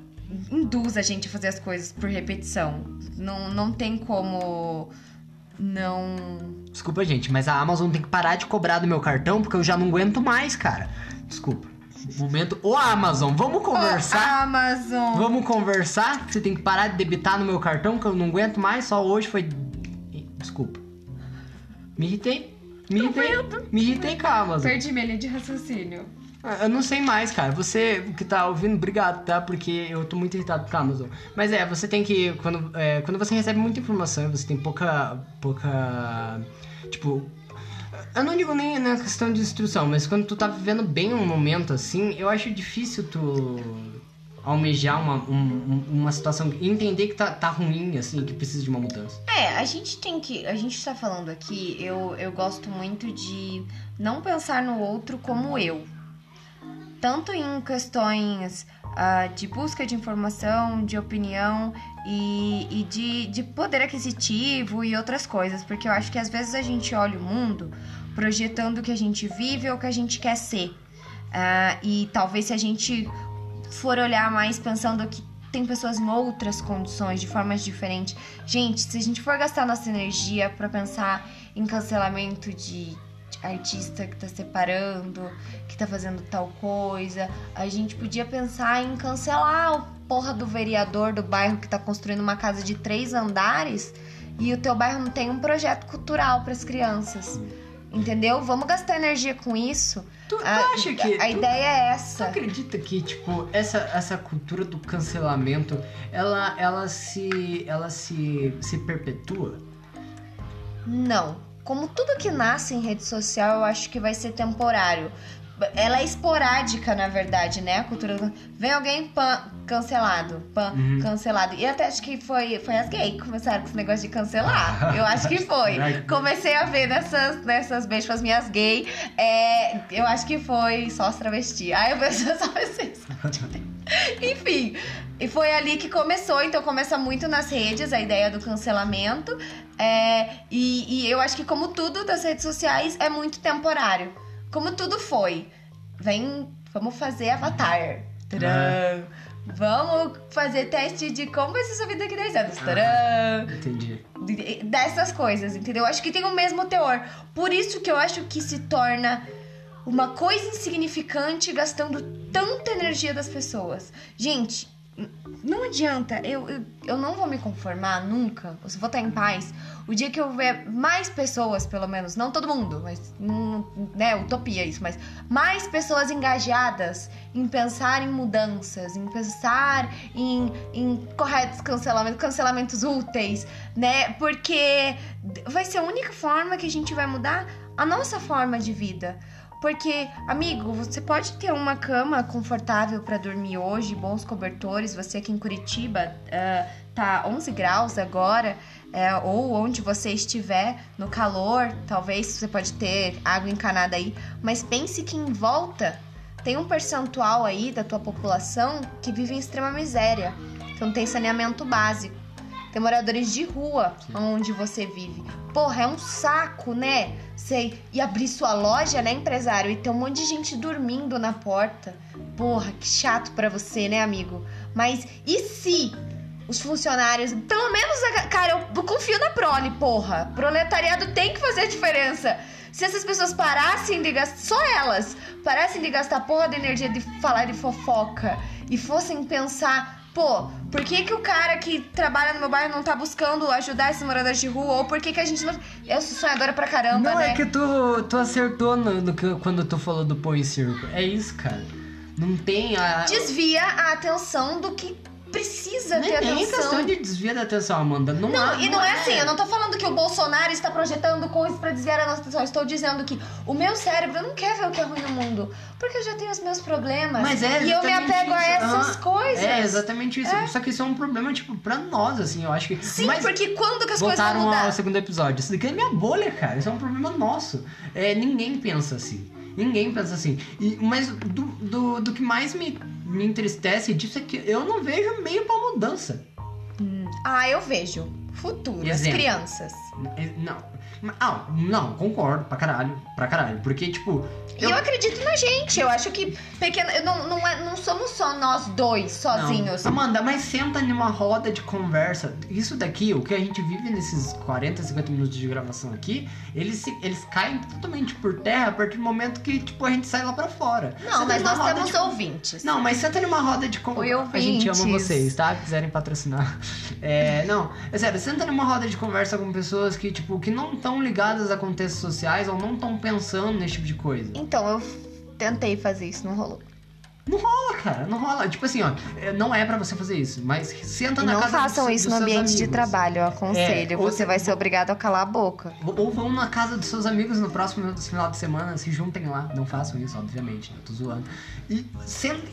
induz a gente a fazer as coisas por repetição. Não, não tem como não. Desculpa, gente, mas a Amazon tem que parar de cobrar do meu cartão porque eu já não aguento mais, cara. Desculpa. Momento. Ô, Amazon, vamos conversar? Ô, Amazon! Vamos conversar? Você tem que parar de debitar no meu cartão que eu não aguento mais. Só hoje foi. Desculpa. Me irritei. Me irritei. Me irritei com a Amazon. Perdi minha linha de raciocínio. Eu não sei mais, cara. Você que tá ouvindo, obrigado, tá? Porque eu tô muito irritado com a Amazon. Mas é, você tem que. Quando, é, quando você recebe muita informação, você tem pouca. pouca. Tipo. Eu não digo nem na questão de instrução, mas quando tu tá vivendo bem um momento assim, eu acho difícil tu almejar uma, um- uma situação. Entender que tá, tá ruim, assim, que precisa de uma mudança. É, a gente tem que. A gente tá falando aqui, eu, eu gosto muito de não pensar no outro como eu. Tanto em questões ah, de busca de informação, de opinião e, e de, de poder aquisitivo e outras coisas. Porque eu acho que às vezes a gente olha o mundo projetando o que a gente vive ou o que a gente quer ser. Ah, e talvez se a gente for olhar mais pensando que tem pessoas em outras condições, de formas diferentes. Gente, se a gente for gastar nossa energia pra pensar em cancelamento de artista que tá separando, que tá fazendo tal coisa, a gente podia pensar em cancelar o porra do vereador do bairro que tá construindo uma casa de três andares e o teu bairro não tem um projeto cultural pras crianças. Entendeu? Vamos gastar energia com isso. Tu, tu A- acha que. A tu- ideia é essa. acredita que, tipo, essa, essa cultura do cancelamento, ela, ela se. ela se, se perpetua? Não. Como tudo que nasce em rede social, eu acho que vai ser temporário. Ela é esporádica, na verdade, né? A cultura. do- Vem alguém pan, cancelado, pan, Uhum. cancelado. E até acho que foi, foi as gays que começaram com esse negócio de cancelar. Eu acho que foi. Comecei a ver nessas, nessas beijos com as minhas gays. É, eu acho que foi só as travesti. Aí eu pensei só vocês. Enfim, e foi ali que começou, então começa muito nas redes a ideia do cancelamento. É, e, e eu acho que, como tudo das redes sociais, é muito temporário. Como tudo foi. Vem, vamos fazer avatar. Tcharam. Vamos fazer teste de como vai ser sua vida daqui a 10 anos. Tcharam Entendi. de- dessas coisas, entendeu? Eu acho que tem o mesmo teor. Por isso que eu acho que se torna uma coisa insignificante gastando tanta energia das pessoas. Gente, não adianta, eu, eu, eu não vou me conformar nunca. Eu vou estar em paz. O dia que eu ver mais pessoas, pelo menos, não todo mundo, mas não, né, utopia isso, mas mais pessoas engajadas em pensar em mudanças, em pensar em, em corretos cancelamentos, cancelamentos úteis, né? Porque vai ser a única forma que a gente vai mudar a nossa forma de vida. Porque, amigo, você pode ter uma cama confortável para dormir hoje, bons cobertores. Você aqui em Curitiba ah, tá 11 graus agora, é, ou onde você estiver no calor, talvez você pode ter água encanada aí. Mas pense que em volta tem um percentual aí da tua população que vive em extrema miséria, que não tem saneamento básico. Tem moradores de rua onde você vive. Porra, é um saco, né? Sei. E abrir sua loja, né, empresário? E ter um monte de gente dormindo na porta. Porra, que chato pra você, né, amigo? Mas e se os funcionários. Pelo menos, a- cara, eu confio na Prole, porra. Proletariado tem que fazer a diferença. Se essas pessoas parassem de gastar. Só elas parassem de gastar porra de energia de falar de fofoca e fossem pensar. Pô, por que, que o cara que trabalha no meu bairro não tá buscando ajudar esses moradores de rua? Ou por que, que a gente não. Eu sou sonhadora pra caramba, Não, né? é que tu, tu acertou no, no que- quando tu falou do pão e circo. É isso, cara. Não tem a. Desvia a atenção do que precisa nem, ter nem atenção. questão de desvio da atenção, Amanda. Não, Não, há- e não é assim, eu não tô falando que o Bolsonaro está projetando coisas pra desviar a nossa atenção. Eu estou dizendo que o meu cérebro não quer ver o que é ruim no mundo. Porque eu já tenho os meus problemas. Mas é e eu me apego a isso. essas Aham. coisas. É exatamente isso. Só que isso é um problema, tipo, pra nós, assim, eu acho que. Sim, Mas porque quando que as coisas vão mudar? ao segundo episódio. Isso daqui é minha bolha, cara. Isso é um problema nosso. É, ninguém pensa assim. Ninguém pensa assim. E, mas do, do, do que mais me, me entristece disso é que eu não vejo meio pra mudança. Ah, eu vejo. Futuro, as crianças. É, Não. Ah, não, concordo pra caralho. Pra caralho. Porque, tipo. E eu acredito na gente. Eu acho que pequeno. eu Não, não, é- não somos só nós dois sozinhos. Não. Amanda, mas senta numa roda de conversa. Isso daqui, o que a gente vive nesses 40, 50 minutos de gravação aqui, eles, se- eles caem totalmente por terra a partir do momento que, tipo, a gente sai lá pra fora. Não, Senta mas nós temos de- ouvintes. Não, mas senta numa roda de conversa. A gente ama vocês, tá? Quiserem patrocinar. É, não, é sério, senta numa roda de conversa com pessoas que, tipo, que não estão ligadas a contextos sociais ou não estão pensando nesse tipo de coisa. Então, eu tentei fazer isso, não rolou. Não rola, cara, não rola. Tipo assim, ó, é, não é pra você fazer isso, mas senta E na não casa façam dos, isso dos no ambiente de amigos. trabalho, eu aconselho. É, você vai ser obrigado a calar a boca. Ou, vão na casa dos seus amigos no próximo final de semana, se juntem lá. Não façam isso, obviamente, eu tô zoando. E,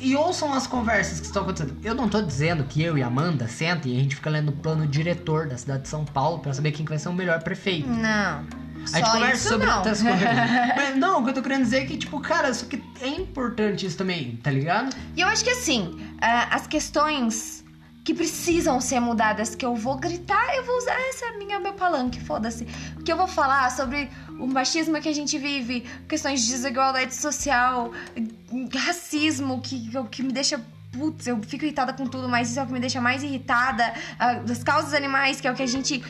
e ouçam as conversas que estão acontecendo. Eu não tô dizendo que eu e a Amanda sentem e a gente fica lendo o plano diretor da cidade de São Paulo pra saber quem que vai ser o melhor prefeito. Não. A gente Só conversa sobre não. outras coisas. Mas não, o que eu tô querendo dizer é que, tipo, cara, isso que é importante isso também, tá ligado? E eu acho que assim, ah, as questões que precisam ser mudadas, que eu vou gritar, eu vou usar essa minha meu palanque, foda-se. Que eu vou falar sobre o machismo que a gente vive, questões de desigualdade social, racismo, que, que me deixa. Putz, eu fico irritada com tudo, mas isso é o que me deixa mais irritada. ah, das causas animais, que é o que a gente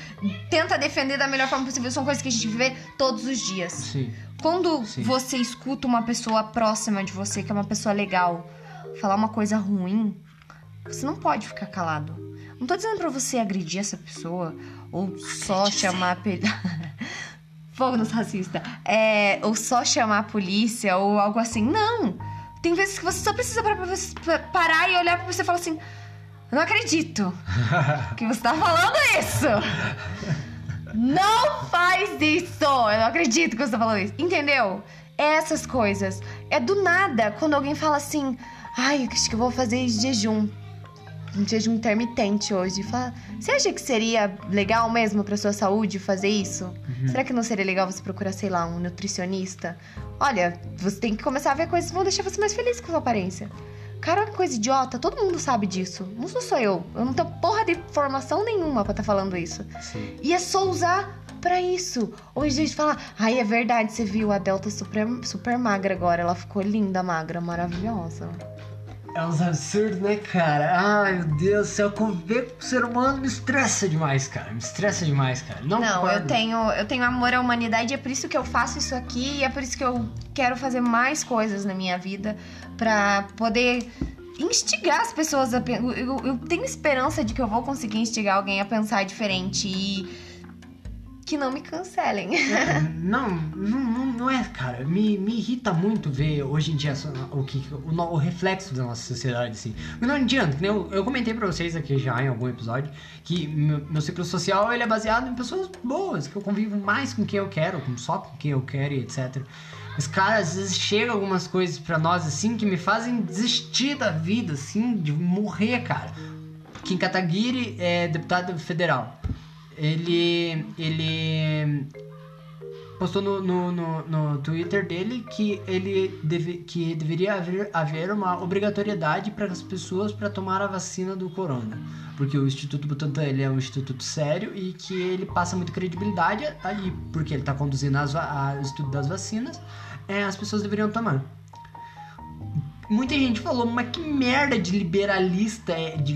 tenta defender da melhor forma possível, são coisas que a gente vê todos os dias. Sim. Quando Sim. você escuta uma pessoa próxima de você, que é uma pessoa legal, falar uma coisa ruim, você não pode ficar calado. Não tô dizendo pra você agredir essa pessoa ou só chamar fogo nos racistas, é, ou só chamar a polícia ou algo assim. Não. Tem vezes que você só precisa parar, pra você- pra- parar e olhar pra você e falar assim: "Eu não acredito que você tá falando isso". Não faz isso! Eu não acredito que você tá falando isso. Entendeu? Essas coisas. é do nada quando alguém fala assim: ai, acho que eu vou fazer jejum. Um jejum intermitente hoje. Fala, você acha que seria legal mesmo pra sua saúde fazer isso? Uhum. Será que não seria legal você procurar, sei lá, um nutricionista? Olha, você tem que começar a ver coisas que vão deixar você mais feliz com a sua aparência. Cara, que coisa idiota, todo mundo sabe disso. Não sou só eu. Eu não tenho porra de formação nenhuma pra estar falando isso. Sim. E é só usar pra isso. Hoje a gente fala, ai, é verdade, você viu a Delta super, super magra agora. Ela ficou linda, magra, maravilhosa. É uns absurdos, né, cara? Ai, meu Deus do céu, conviver com o ser humano me estressa demais, cara. Me estressa demais, cara. Não, Não, eu tenho, eu tenho amor à humanidade, é por isso que eu faço isso aqui e é por isso que eu quero fazer mais coisas na minha vida pra poder instigar as pessoas a eu, eu, eu tenho esperança de que eu vou conseguir instigar alguém a pensar diferente e que não me cancelem. Não, não, não, é, cara. Me, me irrita muito ver hoje em dia o, que, o, o reflexo da nossa sociedade, assim. Mas não adianta, que eu, eu comentei pra vocês aqui já em algum episódio que meu, meu ciclo social ele é baseado em pessoas boas, que eu convivo mais com quem eu quero, só com quem eu quero e etc. Mas, cara, às vezes chega algumas coisas pra nós, assim, que me fazem desistir da vida, assim, de morrer, cara. Kim Kataguiri é deputado federal. Ele. Ele postou no, no, no, no Twitter dele que ele deve, que deveria haver, haver uma obrigatoriedade para as pessoas para tomar a vacina do corona. Porque o Instituto Butantan ele é um instituto sério e que ele passa muita credibilidade aí, porque ele está conduzindo as, a- o estudo das vacinas, é, as pessoas deveriam tomar. Muita gente falou, mas que merda de liberalista é. De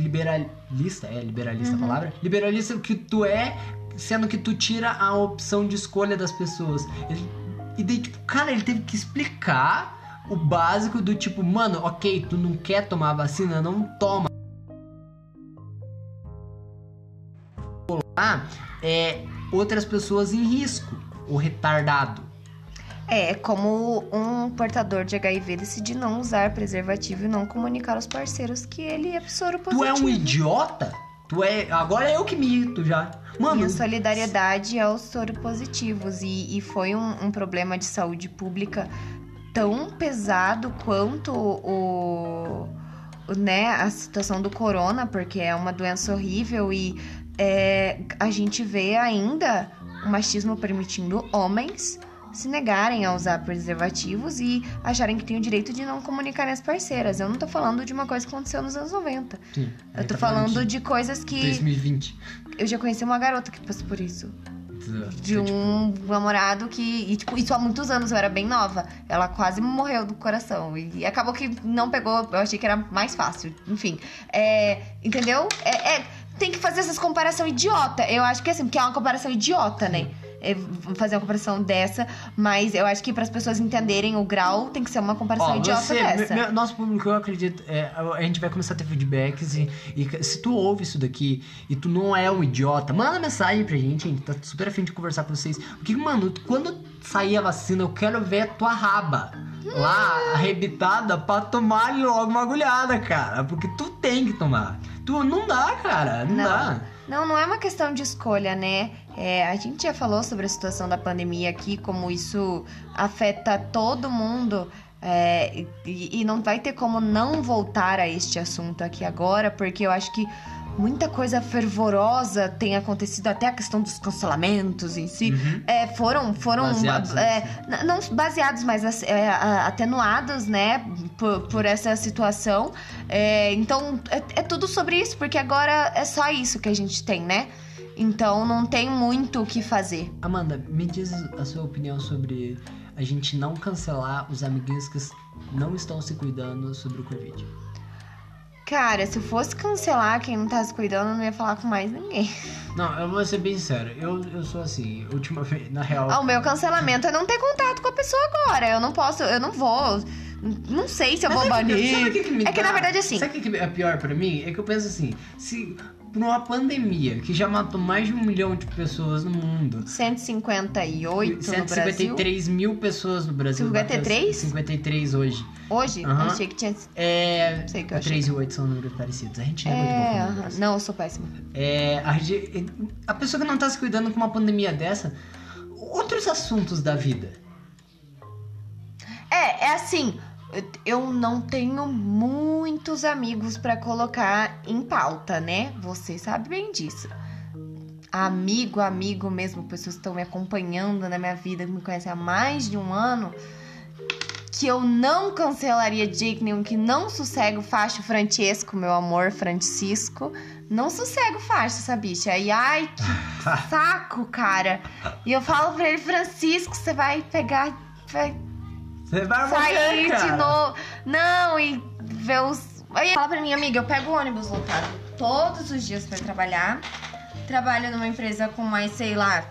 liberalista? É liberalista a palavra? Liberalista que tu é, sendo que tu tira a opção de escolha das pessoas. Ele- e daí, tipo, cara, ele teve que explicar o básico do tipo, mano, ok, tu não quer tomar a vacina, não toma. Colocar é, outras pessoas em risco, o retardado. É como um portador de HIV decidir não usar preservativo e não comunicar aos parceiros que ele é soro Tu positivo. é um idiota? Tu é. Agora é eu que me irrito já. Mano, Minha solidariedade aos soropositivos. E, e foi um, um problema de saúde pública tão pesado quanto o, o, né, a situação do corona, porque é uma doença horrível e é, a gente vê ainda o machismo permitindo homens se negarem a usar preservativos e acharem que têm o direito de não comunicarem as parceiras. Eu não tô falando de uma coisa que aconteceu nos anos 90. Sim, Eu tô tá falando de coisas que 2020. eu já conheci uma garota que passou por isso. De Tipo, um namorado que. E, tipo, isso há muitos anos, eu era bem nova. Ela quase morreu do coração. E, e acabou que não pegou. Eu achei que era mais fácil. Enfim. É, entendeu? É, é- tem que fazer essas comparação idiota. Eu acho que assim, porque é uma comparação idiota, né? É, fazer uma comparação dessa, mas eu acho que para as pessoas entenderem o grau tem que ser uma comparação Ó, idiota você, dessa. me- me- nosso público, eu acredito, é, a gente vai começar a ter feedbacks e, e se tu ouve isso daqui e tu não é um idiota, manda mensagem pra gente, a gente tá super afim de conversar com vocês. Porque, mano, quando sair a vacina, eu quero ver a tua raba lá, arrebitada, pra tomar logo uma agulhada, cara. Porque tu tem que tomar. Tu não dá, cara, não, Não. dá. Não, não é uma questão de escolha, né? É, a gente já falou sobre a situação da pandemia aqui, como isso afeta todo mundo. é, e, e não vai ter como não voltar a este assunto aqui agora, porque eu acho que muita coisa fervorosa tem acontecido, até a questão dos cancelamentos em si. Uhum. É, foram foram Baseados é, não baseados, mas é, atenuados, né, por, por essa situação. É, então é, é tudo sobre isso, porque agora é só isso que a gente tem, né? Então não tem muito o que fazer. Amanda, me diz a sua opinião sobre a gente não cancelar os amiguinhos que não estão se cuidando sobre o Covid. Cara, se eu fosse cancelar quem não tá se cuidando, eu não ia falar com mais ninguém. Não, eu vou ser bem sério. Eu, eu sou assim, última vez, na real. Ah, o meu cancelamento é não ter contato com a pessoa agora. Eu não posso, eu não vou. Não sei se eu Mas vou que- banir. o que que me é que dá? na verdade assim. Sabe o que que é pior pra mim? É que eu penso assim, se por uma pandemia que já matou mais de um milhão de pessoas no mundo, 158 no Brasil. 153 mil pessoas no Brasil. 53? 53 hoje. Hoje? Achei que tinha. É. Sei que eu achei. 3 e 8 são números parecidos. A gente não é, muito bom É, com não, eu sou péssima. É, a, gente- a pessoa que não tá se cuidando com uma pandemia dessa, outros assuntos da vida. É, é assim, eu não tenho muitos amigos pra colocar em pauta, né? Você sabe bem disso. Amigo, amigo mesmo, pessoas que estão me acompanhando na minha vida, que me conhecem há mais de um ano, que eu não cancelaria de jeito nenhum, que não sossego facho Francesco, meu amor, Francisco. Não sossego facho essa bicha. E ai, que saco, cara. E eu falo pra ele, Francisco, você vai pegar. Vai Você vai sair morrer, de novo. Não, e ver os. Aí fala pra mim, amiga, eu pego o ônibus lotado todos os dias pra trabalhar. Trabalho numa empresa com mais, sei lá,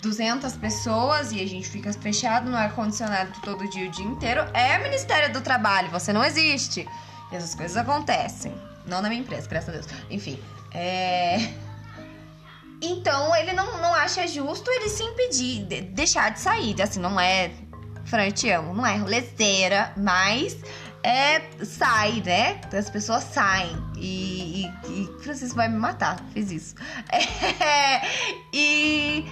200 pessoas e a gente fica fechado no ar-condicionado todo dia, o dia inteiro. É Ministério do Trabalho, você não existe. E essas coisas acontecem. Não na minha empresa, graças a Deus. Enfim, é. Então ele não, não acha justo ele se impedir, de- deixar de sair. Assim, não é. Fran, eu te amo. Não é rolezeira, mas é. Sai, né? As pessoas saem. E. e, e Francisco vai me matar, fiz isso. É, e.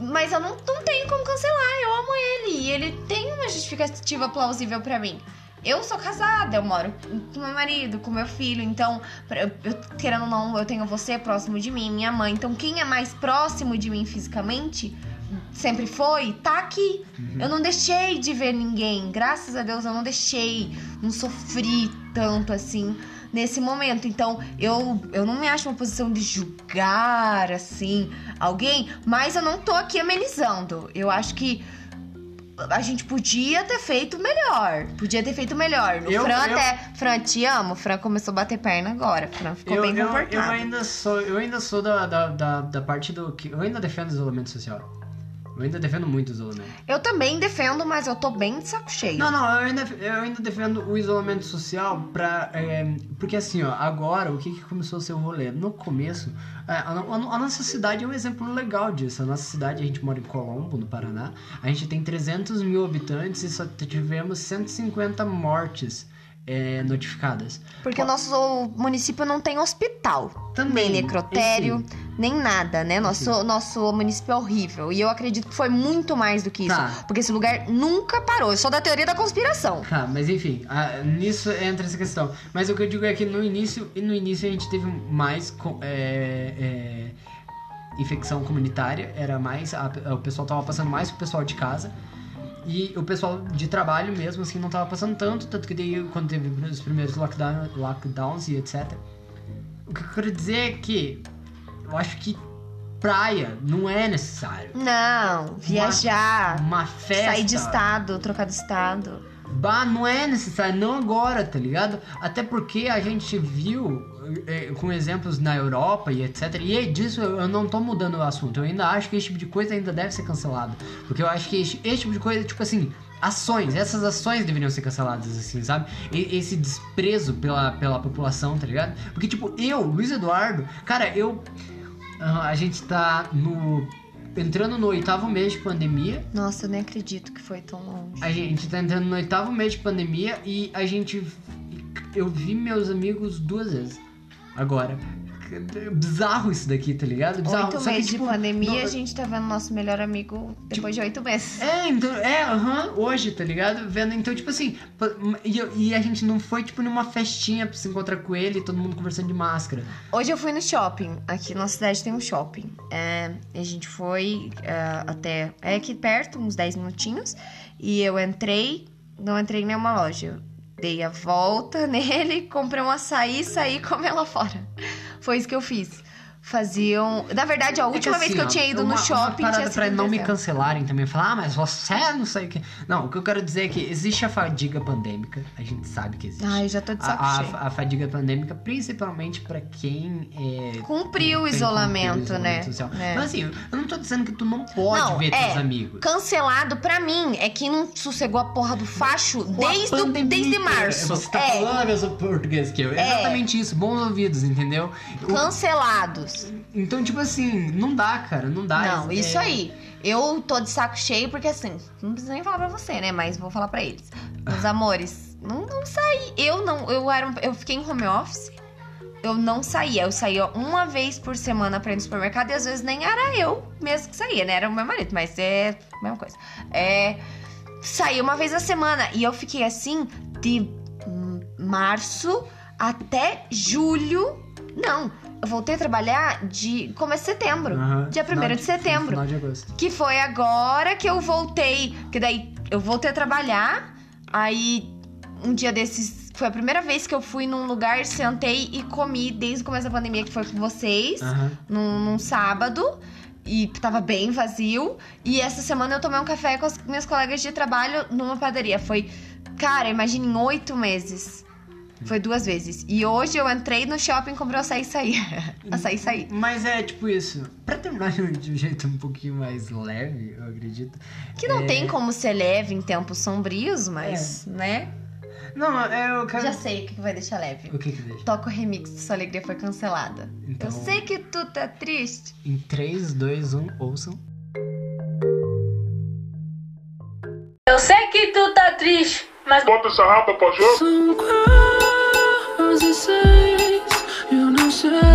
Mas eu não, não tenho como cancelar, eu amo ele. E ele tem uma justificativa plausível pra mim. Eu sou casada, eu moro com meu marido, com meu filho, então, eu, eu- querendo ou não, eu tenho você próximo de mim, minha mãe. Então, quem é mais próximo de mim fisicamente, sempre foi, tá aqui. Eu não deixei de ver ninguém, graças a Deus eu não deixei, não sofri tanto assim nesse momento. Então, eu, eu não me acho uma posição de julgar, assim, alguém, mas eu não tô aqui amenizando. Eu acho que a gente podia ter feito melhor. Podia ter feito melhor. O Eu- Fran eu- até. Fran, te amo. O Fran começou a bater perna agora. Fran ficou Eu, bem eu, comportado. eu ainda sou, eu ainda sou da, da, da, da parte do que. Eu ainda defendo o isolamento social. Eu ainda defendo muito o isolamento. Eu também defendo, mas eu tô bem de saco cheio. Não, não, eu ainda, eu ainda defendo o isolamento social pra. é, porque assim, ó, agora o que, que começou a ser o rolê? No começo, é, a, a- a nossa cidade é um exemplo legal disso. A nossa cidade, a gente mora em Colombo, no Paraná, a gente tem 300 mil habitantes e só tivemos 150 mortes é, notificadas. Porque o nosso município não tem hospital. Também, nem necrotério, enfim. Nem nada, né? Nosso, nosso município é horrível. E eu acredito que foi muito mais do que isso. Tá. Porque esse lugar nunca parou. Eu sou da teoria da conspiração. Tá, mas enfim, a- nisso entra essa questão. Mas o que eu digo é que no início, e no início a gente teve mais é, é, infecção comunitária, era mais, a- o pessoal tava passando mais pro pessoal de casa. E o pessoal de trabalho mesmo, assim, não tava passando tanto, tanto que daí quando teve os primeiros lockdown, lockdowns e etc. O que eu quero dizer é que eu acho que praia não é necessário. Não, viajar, Uma festa. sair de estado, trocar de estado. Bah, não é necessário, não agora, tá ligado? Até porque a gente viu é, com exemplos na Europa e etc. E é disso eu eu não tô mudando o assunto. Eu ainda acho que esse tipo de coisa ainda deve ser cancelado. Porque eu acho que esse, esse tipo de coisa, tipo assim, ações, essas ações deveriam ser canceladas, assim, sabe? E- esse desprezo pela, pela população, tá ligado? Porque, tipo, eu, Luiz Eduardo, cara, eu. A gente tá no. entrando no oitavo mês de pandemia. Nossa, eu nem acredito que foi tão longe. A gente tá entrando no oitavo mês de pandemia e a gente. Eu vi meus amigos duas vezes. Agora. Bizarro isso daqui, tá ligado? Bizarro. Oito Só que, meses tipo, de pandemia, no- a gente tá vendo nosso melhor amigo depois de oito meses. É, então, é, aham, hoje, tá ligado? Vendo, então, tipo assim, e, e a gente não foi, tipo, numa festinha pra se encontrar com ele, todo mundo conversando de máscara. Hoje eu fui no shopping. Aqui na cidade tem um shopping. É, a gente foi é, até. É aqui perto, uns 10 minutinhos. E eu entrei, não entrei em nenhuma loja. Dei a volta nele, comprei um açaí e saí e comi lá fora. Foi isso que eu fiz. Faziam. Na verdade, a É que última vez assim, que eu tinha ido uma- no shopping Uma parada pra não me cancelarem também, falar, ah, mas você não sei o que. Não, o que eu quero dizer é que existe a fadiga pandêmica, a gente sabe que existe. Ai, já tô de saco a, cheio. a, a fadiga pandêmica, principalmente pra quem é. Cumpriu o isolamento, cumprido o né? isolamento. É. Mas assim, eu não tô dizendo que tu não pode Não, ver é. teus amigos. Cancelado pra mim é quem não sossegou a porra do facho desde, desde março. Você tá é, falando a mesma português que eu. Exatamente isso, bons ouvidos, entendeu? Cancelados. Então, tipo assim, não dá, cara, não dá. Não, É- isso aí. Eu tô de saco cheio porque assim, não preciso nem falar pra você, né? Mas vou falar pra eles. Meus amores, não, não saí. Eu não, eu era, eu fiquei em home office. Eu não saía, eu saía uma vez por semana pra ir no supermercado e às vezes nem era eu mesmo que saía, né? Era o meu marido, mas é a mesma coisa. É, saía uma vez a semana e eu fiquei assim de março até julho. Não, voltei a trabalhar de começo de setembro. Aham. Dia 1 Final de setembro. Final de agosto. Que foi agora que eu voltei. Que daí eu voltei a trabalhar. Aí um dia desses. Foi a primeira vez que eu fui num lugar, sentei e comi desde o começo da pandemia, que foi com vocês, Aham. num, num sábado. E tava bem vazio. E essa semana eu tomei um café com as minhas colegas de trabalho numa padaria. Foi, cara, imagina, em oito meses. Foi duas vezes. E hoje eu entrei no shopping, comprei açaí e saí. açaí e saí. Mas é tipo isso. Pra terminar de um jeito um pouquinho mais leve, eu acredito. Que não É. tem como ser leve em tempos sombrios, mas, né? Não, é, eu quero. Já sei o que que vai deixar leve. O que que deixa? Toca o remix de Sua Alegria foi cancelada. Então- Eu sei que tu tá triste. Em 3, 2, 1, ouçam. Eu sei que tu tá triste, mas Bota essa rapa pra jogo. São quase seis.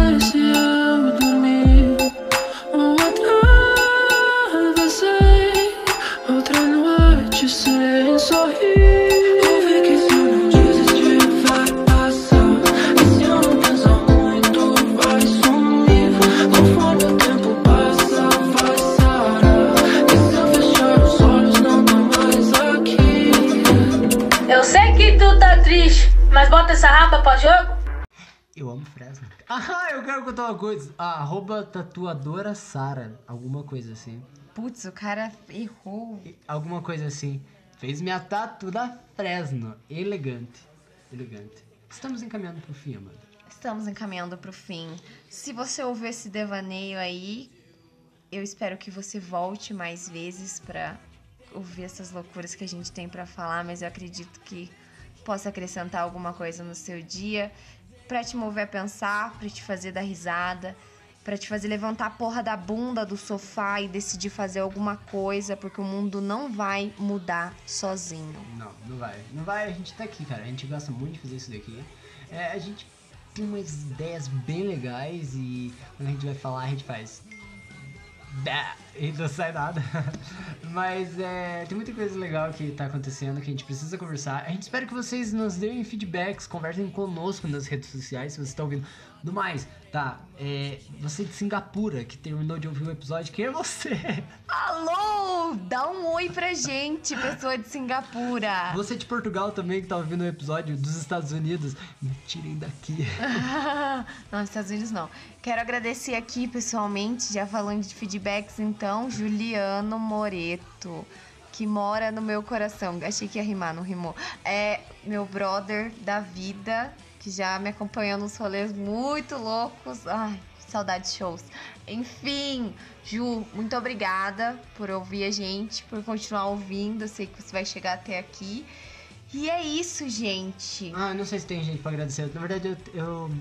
Bota essa rapa pra jogo. Eu amo Fresno. Ah, eu quero contar uma coisa. Ah, arroba tatuadora Sara. Alguma coisa assim. Putz, o cara errou. Alguma coisa assim. Fez minha tatu da Fresno. Elegante. Elegante. Estamos encaminhando pro fim, Amanda. Estamos encaminhando pro fim. Se você ouviu esse devaneio aí, eu espero que você volte mais vezes pra ouvir essas loucuras que a gente tem pra falar, mas eu acredito que possa acrescentar alguma coisa no seu dia pra te mover a pensar, pra te fazer dar risada, pra te fazer levantar a porra da bunda do sofá e decidir fazer alguma coisa, porque o mundo não vai mudar sozinho. Não, não vai. Não vai, a gente tá aqui, cara. A gente gosta muito de fazer isso daqui. É, a gente tem umas ideias bem legais e quando a gente vai falar, a gente faz. Bah, e não sai nada. Mas é, tem muita coisa legal que tá acontecendo que a gente precisa conversar. A gente espera que vocês nos deem feedbacks, conversem conosco nas redes sociais se você tá ouvindo. Do mais, tá? É, você de Singapura que terminou de ouvir o episódio, quem é você? Alô! Dá um oi pra gente, pessoa de Singapura. Você de Portugal também que tá ouvindo o episódio dos Estados Unidos, me tirem daqui. não, Estados Unidos não. Quero agradecer aqui pessoalmente, já falando de feedbacks, então, Juliano Moreto, que mora no meu coração. Achei que ia rimar, não rimou. É meu brother da vida, que já me acompanhou nos rolês muito loucos. Ai, saudade de shows. Enfim, Ju, muito obrigada por ouvir a gente, por continuar ouvindo. Eu sei que você vai chegar até aqui. E é isso, gente. Ah, não sei se tem gente pra agradecer. Na verdade, eu. eu...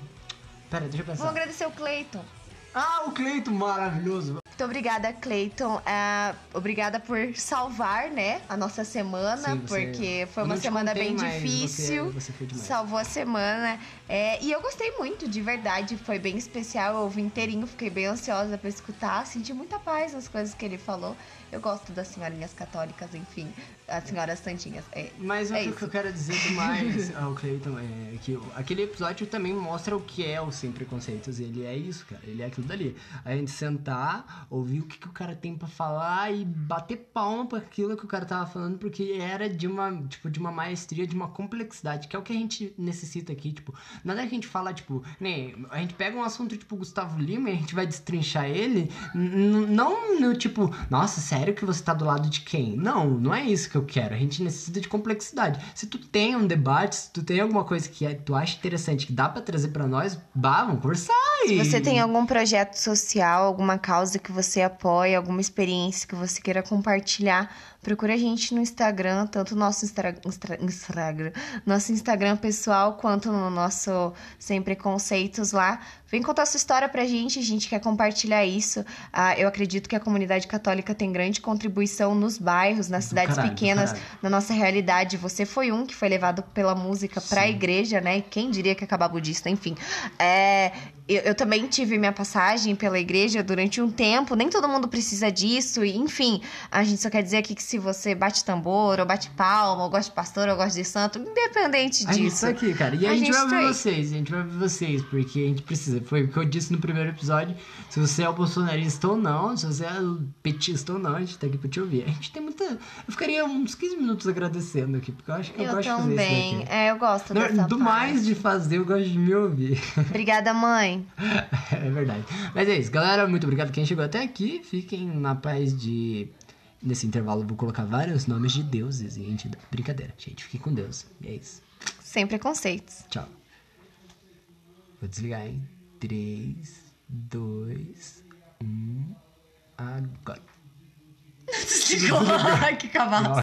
Pera, deixa eu Vou pensar. agradecer o Cleiton. Ah, o Cleito, maravilhoso. Muito obrigada, Cleiton. Ah, obrigada por salvar, né, a nossa semana, Sim, você- porque foi eu uma semana bem mas difícil. Você, você. Salvou a semana. É, e eu gostei muito, de verdade. Foi bem especial. Eu ouvi inteirinho, fiquei bem ansiosa pra escutar. Senti muita paz nas coisas que ele falou. Eu gosto das senhorinhas católicas, enfim. As senhoras santinhas. É, Mas o é que- isso. que eu quero dizer demais ao Cleiton é que o- aquele episódio também mostra o que é o Sem Preconceitos. Ele é isso, cara. Ele é aquilo dali. A gente sentar, ouvir o que, que o cara tem pra falar e bater palma pra aquilo que o cara tava falando, porque era de uma, tipo, de uma maestria, de uma complexidade, que é o que a gente necessita aqui, tipo, nada que a gente fala, tipo, nem, a gente pega um assunto tipo Gustavo Lima e a gente vai destrinchar ele, não no tipo, nossa, sério que você tá do lado de quem? Não, não é isso que eu quero. A gente necessita de complexidade. Se tu tem um debate, se tu tem alguma coisa que é- tu acha interessante, que dá pra trazer pra nós, bah, vamos conversar. Se e- você tem algum projeto social, alguma causa que você apoia, alguma experiência que você queira compartilhar, procura a gente no Instagram, tanto no nosso Instra- Instra- Instagram, nosso Instagram pessoal, quanto no nosso Sem Preconceitos lá. Vem contar sua história pra gente, a gente quer compartilhar isso. Ah, eu acredito que a comunidade católica tem grande contribuição nos bairros, nas Do cidades caralho, pequenas, na nossa realidade. Você foi um que foi levado pela música pra Sim. igreja, né? E quem diria que acabar budista, enfim. É, eu, eu também tive minha passagem pela igreja durante um tempo, nem todo mundo precisa disso, e enfim, a gente só quer dizer aqui que se você bate tambor, ou bate palma, ou gosta de pastor, ou gosta de santo, independente A gente disso. tá aqui, cara. E a, A gente, gente vai tá ouvir aí. vocês, a gente vai ouvir vocês, porque a gente precisa. Foi o que eu disse no primeiro episódio. Se você é o bolsonarista ou não, se você é petista ou não, a gente tá aqui pra te ouvir. A gente tem muita. Eu ficaria uns 15 minutos agradecendo aqui, porque eu acho que eu, Eu gosto de fazer também. isso daqui. É, eu gosto Não, do parte. mais de fazer, eu gosto de me ouvir. Obrigada, mãe. é verdade. Mas é isso, galera. Muito obrigado quem chegou até aqui. Fiquem na paz de. Nesse intervalo eu vou colocar vários nomes de deuses e gente. Brincadeira, gente. Fiquem com Deus. E é isso. Sem preconceitos. Tchau. Vou desligar, hein? 3, 2, 1. Agora. que cavalo.